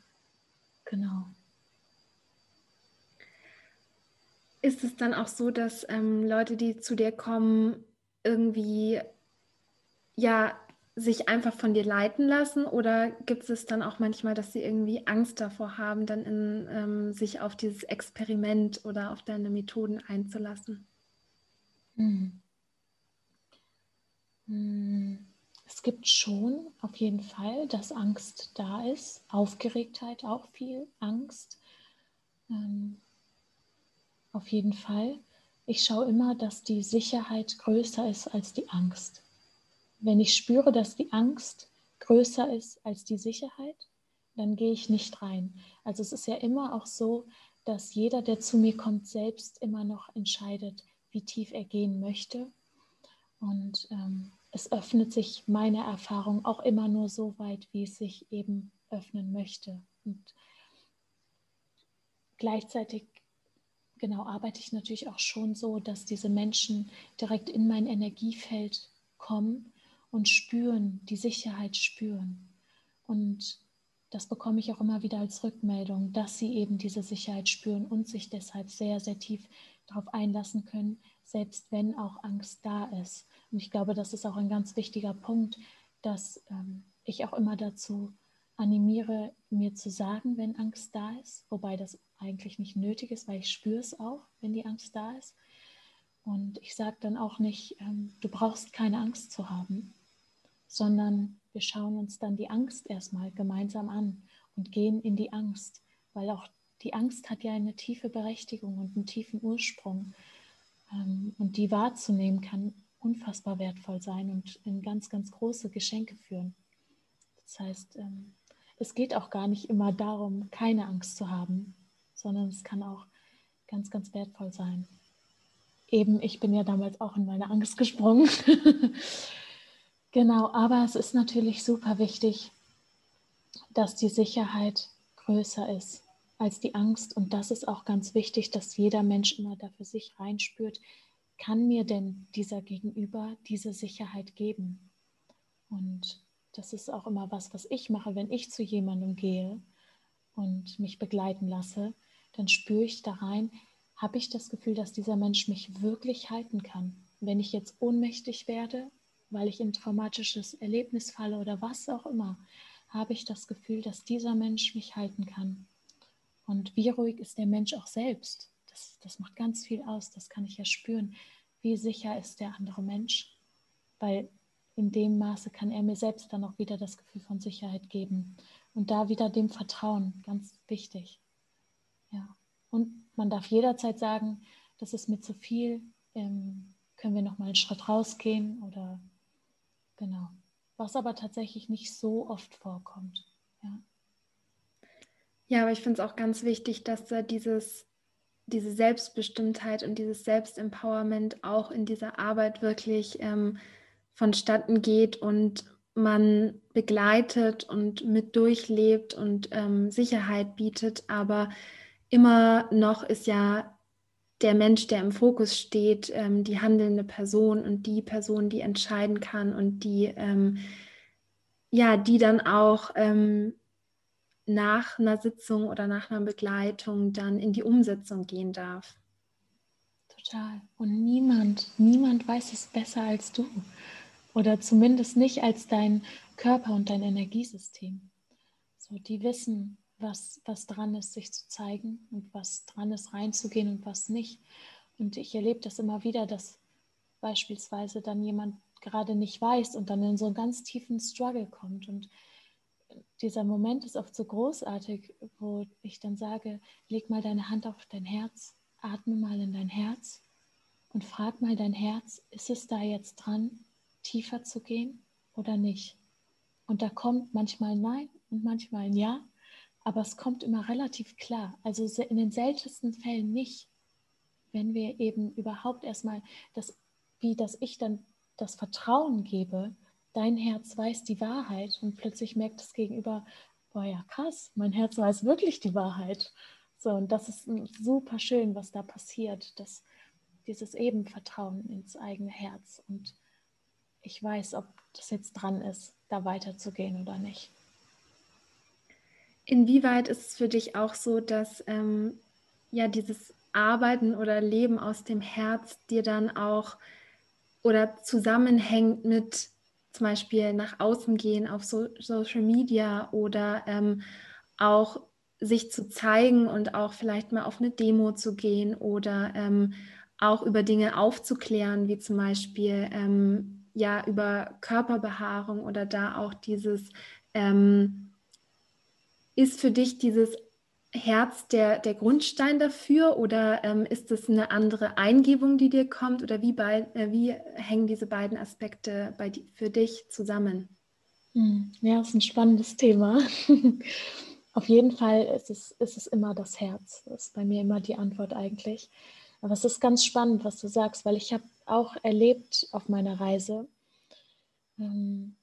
Genau. Ist es dann auch so, dass ähm, Leute, die zu dir kommen, irgendwie ja sich einfach von dir leiten lassen oder gibt es dann auch manchmal, dass sie irgendwie Angst davor haben, dann in, ähm, sich auf dieses Experiment oder auf deine Methoden einzulassen? Hm. Hm. Es gibt schon auf jeden Fall, dass Angst da ist, Aufgeregtheit auch viel, Angst. Ähm, auf jeden Fall. Ich schaue immer, dass die Sicherheit größer ist als die Angst. Wenn ich spüre, dass die Angst größer ist als die Sicherheit, dann gehe ich nicht rein. Also es ist ja immer auch so, dass jeder, der zu mir kommt, selbst immer noch entscheidet, wie tief er gehen möchte. Und ähm, es öffnet sich meine Erfahrung auch immer nur so weit, wie es sich eben öffnen möchte. Und gleichzeitig genau arbeite ich natürlich auch schon so, dass diese Menschen direkt in mein Energiefeld kommen und spüren, die Sicherheit spüren. Und das bekomme ich auch immer wieder als Rückmeldung, dass sie eben diese Sicherheit spüren und sich deshalb sehr, sehr tief darauf einlassen können, selbst wenn auch Angst da ist. Und ich glaube, das ist auch ein ganz wichtiger Punkt, dass ähm, ich auch immer dazu animiere, mir zu sagen, wenn Angst da ist, wobei das eigentlich nicht nötig ist, weil ich spüre es auch, wenn die Angst da ist. Und ich sage dann auch nicht, ähm, du brauchst keine Angst zu haben, sondern wir schauen uns dann die Angst erstmal gemeinsam an und gehen in die Angst, weil auch die Angst hat ja eine tiefe Berechtigung und einen tiefen Ursprung. Ähm, und die wahrzunehmen kann unfassbar wertvoll sein und in ganz, ganz große Geschenke führen. Das heißt, ähm, es geht auch gar nicht immer darum, keine Angst zu haben, sondern es kann auch ganz, ganz wertvoll sein. Eben, ich bin ja damals auch in meine Angst gesprungen. genau, aber es ist natürlich super wichtig, dass die Sicherheit größer ist als die Angst. Und das ist auch ganz wichtig, dass jeder Mensch immer da für sich reinspürt, kann mir denn dieser Gegenüber diese Sicherheit geben? Und das ist auch immer was, was ich mache, wenn ich zu jemandem gehe und mich begleiten lasse, dann spüre ich da rein, habe ich das Gefühl, dass dieser Mensch mich wirklich halten kann. Wenn ich jetzt ohnmächtig werde, weil ich in ein traumatisches Erlebnis falle oder was auch immer, habe ich das Gefühl, dass dieser Mensch mich halten kann. Und wie ruhig ist der Mensch auch selbst? Das, das macht ganz viel aus, das kann ich ja spüren. Wie sicher ist der andere Mensch? Weil in dem Maße kann er mir selbst dann auch wieder das Gefühl von Sicherheit geben. Und da wieder dem Vertrauen, ganz wichtig. Ja. Und man darf jederzeit sagen, das ist mir zu viel, ähm, können wir noch mal einen Schritt rausgehen oder genau. Was aber tatsächlich nicht so oft vorkommt. Ja. Ja, aber ich finde es auch ganz wichtig, dass da dieses, diese Selbstbestimmtheit und dieses Selbstempowerment auch in dieser Arbeit wirklich ähm, vonstatten geht und man begleitet und mit durchlebt und ähm, Sicherheit bietet. Aber immer noch ist ja der Mensch, der im Fokus steht, ähm, die handelnde Person und die Person, die entscheiden kann und die, ähm, ja, die dann auch ähm, nach einer Sitzung oder nach einer Begleitung dann in die Umsetzung gehen darf. Total. Und niemand, niemand weiß es besser als du. Oder zumindest nicht als dein Körper und dein Energiesystem. So, die wissen, was, was dran ist, sich zu zeigen und was dran ist, reinzugehen und was nicht. Und ich erlebe das immer wieder, dass beispielsweise dann jemand gerade nicht weiß und dann in so einen ganz tiefen Struggle kommt. Und dieser Moment ist oft so großartig, wo ich dann sage, leg mal deine Hand auf dein Herz, atme mal in dein Herz und frag mal dein Herz, ist es da jetzt dran, tiefer zu gehen oder nicht? Und da kommt manchmal Nein und manchmal ein Ja, aber es kommt immer relativ klar. Also in den seltensten Fällen nicht, wenn wir eben überhaupt erstmal das, wie dass ich dann das Vertrauen gebe, dein Herz weiß die Wahrheit und plötzlich merkt das Gegenüber, boah ja krass, mein Herz weiß wirklich die Wahrheit. So, und das ist super schön, was da passiert, dass dieses Ebenvertrauen ins eigene Herz und ich weiß, ob das jetzt dran ist, da weiterzugehen oder nicht. Inwieweit ist es für dich auch so, dass ähm, ja dieses Arbeiten oder Leben aus dem Herz dir dann auch oder zusammenhängt mit zum Beispiel nach außen gehen auf so Social Media oder ähm, auch sich zu zeigen und auch vielleicht mal auf eine Demo zu gehen oder ähm, auch über Dinge aufzuklären, wie zum Beispiel ähm, ja über Körperbehaarung oder da auch dieses ähm, ist für dich dieses Herz der, der Grundstein dafür oder ähm, ist es eine andere Eingebung, die dir kommt oder wie, bei, äh, wie hängen diese beiden Aspekte bei, für dich zusammen? Hm, ja, ist ein spannendes Thema. Auf jeden Fall ist es, ist es immer das Herz. Das ist bei mir immer die Antwort eigentlich. Aber es ist ganz spannend, was du sagst, weil ich habe auch erlebt auf meiner Reise, ähm,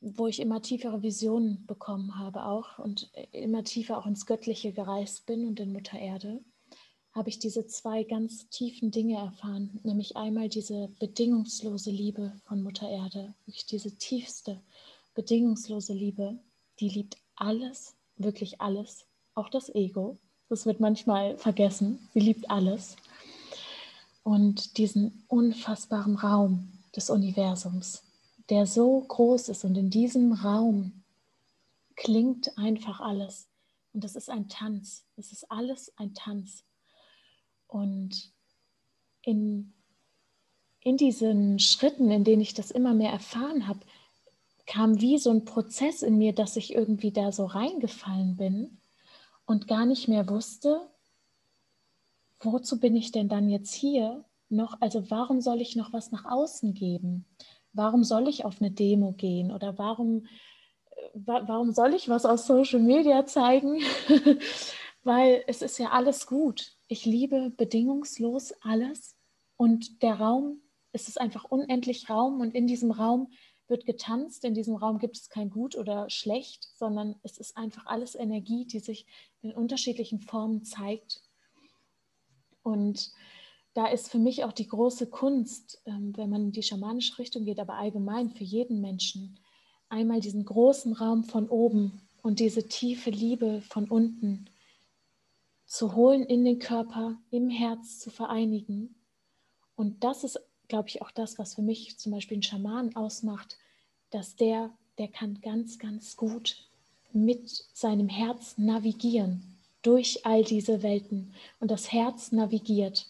wo ich immer tiefere Visionen bekommen habe auch und immer tiefer auch ins Göttliche gereist bin und in Mutter Erde, habe ich diese zwei ganz tiefen Dinge erfahren, nämlich einmal diese bedingungslose Liebe von Mutter Erde, wirklich diese tiefste bedingungslose Liebe, die liebt alles, wirklich alles, auch das Ego. Das wird manchmal vergessen. Sie liebt alles. Und diesen unfassbaren Raum des Universums, der so groß ist und in diesem Raum klingt einfach alles. Und das ist ein Tanz. Es ist alles ein Tanz. Und in, in diesen Schritten, in denen ich das immer mehr erfahren habe, kam wie so ein Prozess in mir, dass ich irgendwie da so reingefallen bin und gar nicht mehr wusste, wozu bin ich denn dann jetzt hier noch? Also warum soll ich noch was nach außen geben? Warum soll ich auf eine Demo gehen oder warum, äh, warum soll ich was aus Social Media zeigen? Weil es ist ja alles gut. Ich liebe bedingungslos alles und der Raum, es ist einfach unendlich Raum und in diesem Raum wird getanzt. In diesem Raum gibt es kein Gut oder Schlecht, sondern es ist einfach alles Energie, die sich in unterschiedlichen Formen zeigt. Und da ist für mich auch die große Kunst, ähm, wenn man in die schamanische Richtung geht, aber allgemein für jeden Menschen, einmal diesen großen Raum von oben und diese tiefe Liebe von unten zu holen in den Körper, im Herz zu vereinigen. Und das ist, glaube ich, auch das, was für mich zum Beispiel einen Schaman ausmacht, dass der, der kann ganz, ganz gut mit seinem Herz navigieren durch all diese Welten. Und das Herz navigiert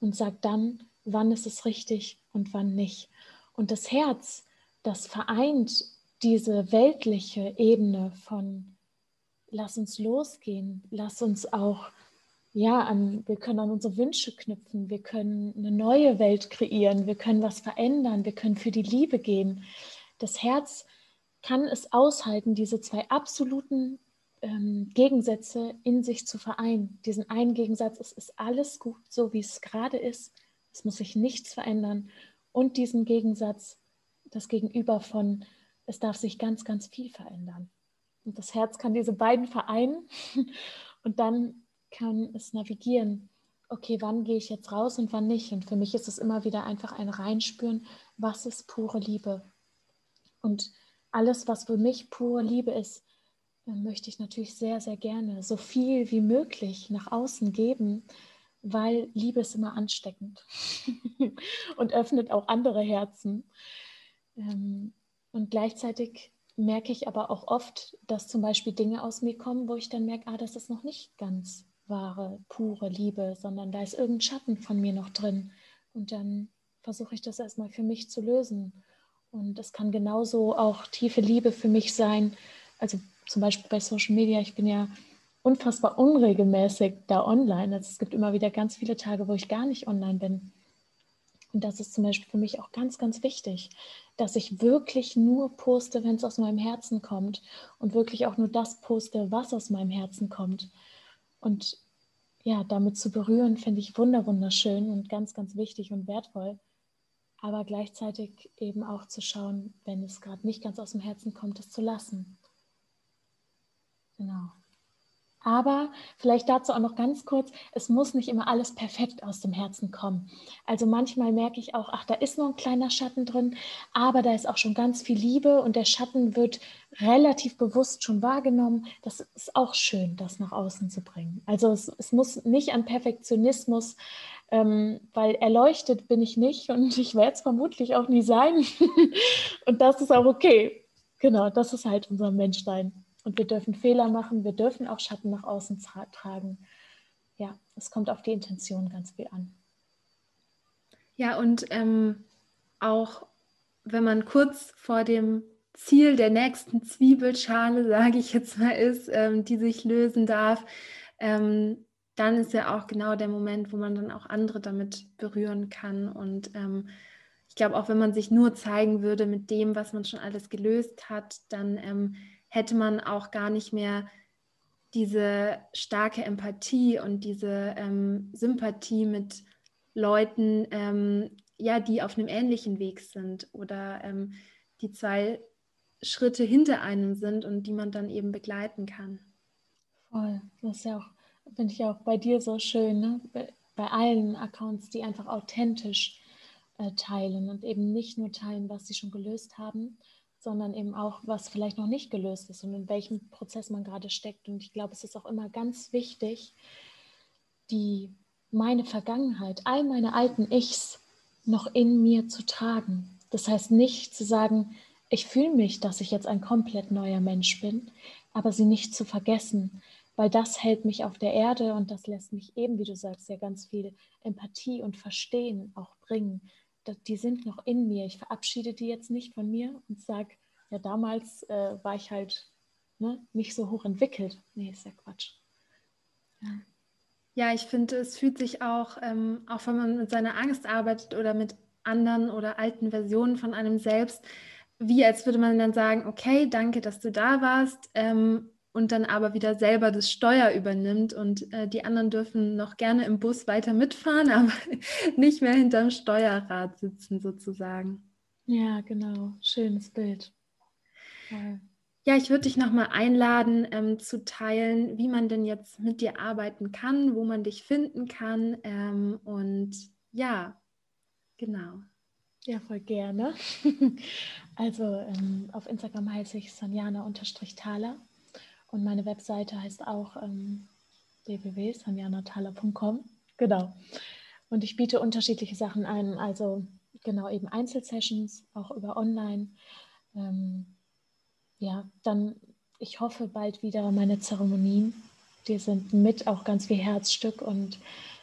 und sagt dann, wann ist es richtig und wann nicht. Und das Herz, das vereint diese weltliche Ebene von lass uns losgehen, lass uns auch ja, an, wir können an unsere Wünsche knüpfen, wir können eine neue Welt kreieren, wir können was verändern, wir können für die Liebe gehen. Das Herz kann es aushalten, diese zwei absoluten ähm, Gegensätze in sich zu vereinen. Diesen einen Gegensatz, es ist alles gut, so wie es gerade ist. Es muss sich nichts verändern. Und diesen Gegensatz, das Gegenüber von, es darf sich ganz, ganz viel verändern. Und das Herz kann diese beiden vereinen und dann kann es navigieren. Okay, wann gehe ich jetzt raus und wann nicht? Und für mich ist es immer wieder einfach ein Reinspüren, was ist pure Liebe. Und alles, was für mich pure Liebe ist, möchte ich natürlich sehr, sehr gerne so viel wie möglich nach außen geben, weil Liebe ist immer ansteckend und öffnet auch andere Herzen. Ähm, und gleichzeitig merke ich aber auch oft, dass zum Beispiel Dinge aus mir kommen, wo ich dann merke, ah, das ist noch nicht ganz wahre, pure Liebe, sondern da ist irgendein Schatten von mir noch drin. Und dann versuche ich das erstmal für mich zu lösen. Und es kann genauso auch tiefe Liebe für mich sein. Also zum Beispiel bei Social Media, ich bin ja unfassbar unregelmäßig da online. Also es gibt immer wieder ganz viele Tage, wo ich gar nicht online bin. Und das ist zum Beispiel für mich auch ganz, ganz wichtig, dass ich wirklich nur poste, wenn es aus meinem Herzen kommt und wirklich auch nur das poste, was aus meinem Herzen kommt. Und ja, damit zu berühren, finde ich wunderschön und ganz, ganz wichtig und wertvoll. Aber gleichzeitig eben auch zu schauen, wenn es gerade nicht ganz aus dem Herzen kommt, es zu lassen. Genau. Aber vielleicht dazu auch noch ganz kurz, es muss nicht immer alles perfekt aus dem Herzen kommen. Also manchmal merke ich auch, ach, da ist noch ein kleiner Schatten drin, aber da ist auch schon ganz viel Liebe und der Schatten wird relativ bewusst schon wahrgenommen. Das ist auch schön, das nach außen zu bringen. Also es, es muss nicht an Perfektionismus, ähm, weil erleuchtet bin ich nicht und ich werde es vermutlich auch nie sein. und das ist auch okay. Genau, das ist halt unser Menschsein. Und wir dürfen Fehler machen, wir dürfen auch Schatten nach außen tra tragen. Ja, es kommt auf die Intention ganz viel an. Ja, und ähm, auch wenn man kurz vor dem Ziel der nächsten Zwiebelschale, sage ich jetzt mal, ist, ähm, die sich lösen darf, ähm, dann ist ja auch genau der Moment, wo man dann auch andere damit berühren kann. Und ähm, ich glaube, auch wenn man sich nur zeigen würde mit dem, was man schon alles gelöst hat, dann ähm, hätte man auch gar nicht mehr diese starke Empathie und diese ähm, Sympathie mit Leuten, ähm, ja, die auf einem ähnlichen Weg sind oder ähm, die zwei Schritte hinter einem sind und die man dann eben begleiten kann. Voll, das ist ja auch, finde ich auch bei dir so schön, ne? bei, allen Accounts, die einfach authentisch äh, teilen und eben nicht nur teilen, was sie schon gelöst haben, sondern eben auch, was vielleicht noch nicht gelöst ist und in welchem Prozess man gerade steckt. Und ich glaube, es ist auch immer ganz wichtig, die meine Vergangenheit, all meine alten Ichs noch in mir zu tragen. Das heißt nicht zu sagen, ich fühle mich, dass ich jetzt ein komplett neuer Mensch bin, aber sie nicht zu vergessen, weil das hält mich auf der Erde und das lässt mich eben, wie du sagst, ja ganz viel Empathie und Verstehen auch bringen, die sind noch in mir. Ich verabschiede die jetzt nicht von mir und sage, ja, damals äh, war ich halt ne, nicht so hoch entwickelt. Nee, ist ja Quatsch. Ja. Ja, ich finde, es fühlt sich auch, ähm, auch wenn man mit seiner Angst arbeitet oder mit anderen oder alten Versionen von einem selbst, wie als würde man dann sagen, okay, danke, dass du da warst, ähm, und dann aber wieder selber das Steuer übernimmt und äh, die anderen dürfen noch gerne im Bus weiter mitfahren, aber nicht mehr hinterm Steuerrad sitzen sozusagen. Ja, genau. Schönes Bild. Ja, ja ich würde dich nochmal einladen ähm, zu teilen, wie man denn jetzt mit dir arbeiten kann, wo man dich finden kann ähm, und ja, genau. Ja, voll gerne. Also ähm, auf Instagram heiße ich Sanjana-Thaler und meine Webseite heißt auch ähm, www.sanjanathaler.com. Genau. Und ich biete unterschiedliche Sachen ein, also genau eben Einzelsessions, auch über Online. Ähm, ja, dann, ich hoffe bald wieder meine Zeremonien. Die sind mit auch ganz viel Herzstück und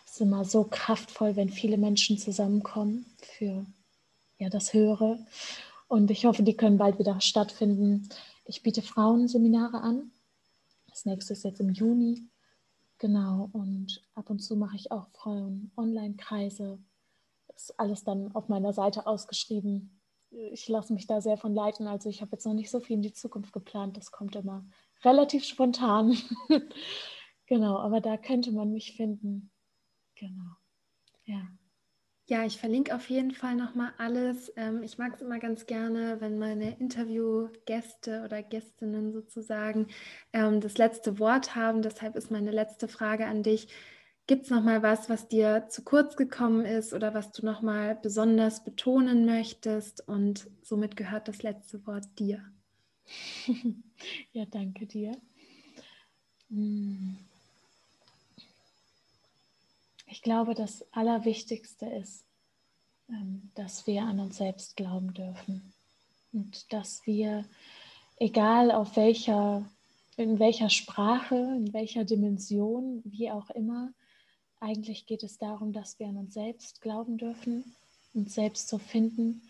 es ist immer so kraftvoll, wenn viele Menschen zusammenkommen für ja, das Höhere. Und ich hoffe, die können bald wieder stattfinden. Ich biete Frauenseminare an, das nächste ist jetzt im Juni. Genau, und ab und zu mache ich auch Frauen-Online-Kreise. Das ist alles dann auf meiner Seite ausgeschrieben. Ich lasse mich da sehr von leiten. Also ich habe jetzt noch nicht so viel in die Zukunft geplant. Das kommt immer relativ spontan. genau, aber da könnte man mich finden. Genau. Ja. Ja, ich verlinke auf jeden Fall nochmal alles. Ähm, ich mag es immer ganz gerne, wenn meine Interviewgäste oder Gästinnen sozusagen ähm, das letzte Wort haben. Deshalb ist meine letzte Frage an dich. Gibt es nochmal was, was dir zu kurz gekommen ist oder was du nochmal besonders betonen möchtest? Und somit gehört das letzte Wort dir. ja, danke dir. Hm. Ich glaube, das Allerwichtigste ist, ähm, dass wir an uns selbst glauben dürfen und dass wir, egal auf welcher in welcher Sprache, in welcher Dimension, wie auch immer. Eigentlich geht es darum, dass wir an uns selbst glauben dürfen, uns selbst zu finden.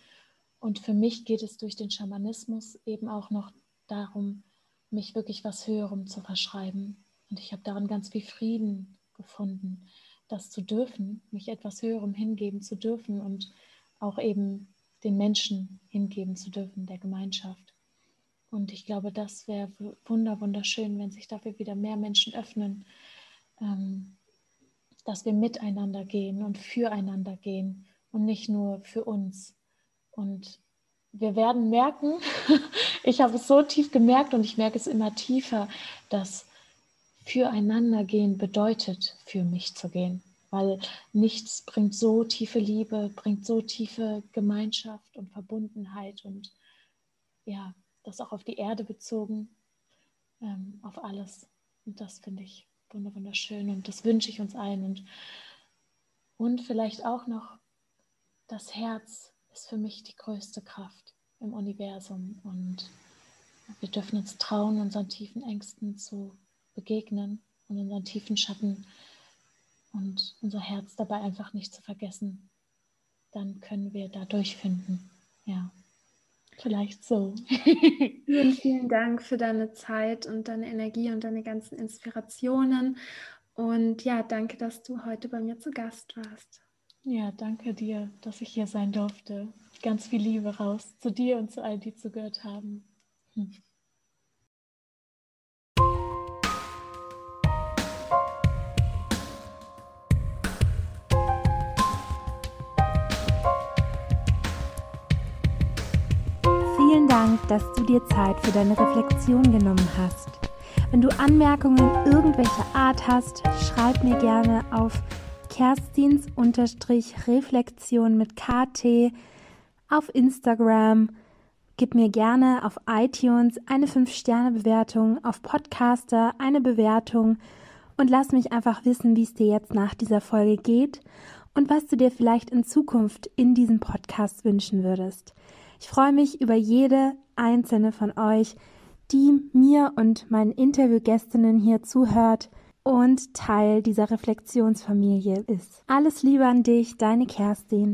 Und für mich geht es durch den Schamanismus eben auch noch darum, mich wirklich was Höherem zu verschreiben. Und ich habe darin ganz viel Frieden gefunden, das zu dürfen, mich etwas Höherem hingeben zu dürfen und auch eben den Menschen hingeben zu dürfen, der Gemeinschaft. Und ich glaube, das wäre wunder, wunderschön, wenn sich dafür wieder mehr Menschen öffnen, ähm, dass wir miteinander gehen und füreinander gehen und nicht nur für uns. Und wir werden merken, ich habe es so tief gemerkt und ich merke es immer tiefer, dass füreinander gehen bedeutet, für mich zu gehen. Weil nichts bringt so tiefe Liebe, bringt so tiefe Gemeinschaft und Verbundenheit und ja, das auch auf die Erde bezogen, ähm, auf alles. Und das finde ich wunderschön und das wünsche ich uns allen. Und, und vielleicht auch noch, das Herz ist für mich die größte Kraft im Universum und wir dürfen uns trauen, unseren tiefen Ängsten zu begegnen und unseren tiefen Schatten und unser Herz dabei einfach nicht zu vergessen. Dann können wir da durchfinden. Ja. Vielleicht so. vielen, vielen Dank für deine Zeit und deine Energie und deine ganzen Inspirationen. Und ja, danke, dass du heute bei mir zu Gast warst. Ja, danke dir, dass ich hier sein durfte. Ganz viel Liebe raus zu dir und zu allen, die zugehört haben. Hm. Dank, dass du dir Zeit für deine Reflexion genommen hast. Wenn du Anmerkungen irgendwelcher Art hast, schreib mir gerne auf Kerstins-Reflexion mit KT auf Instagram. Gib mir gerne auf iTunes eine 5-Sterne-Bewertung, auf Podcaster eine Bewertung und lass mich einfach wissen, wie es dir jetzt nach dieser Folge geht und was du dir vielleicht in Zukunft in diesem Podcast wünschen würdest. Ich freue mich über jede einzelne von euch, die mir und meinen Interviewgästinnen hier zuhört und Teil dieser Reflexionsfamilie ist. Alles Liebe an dich, deine Kerstin.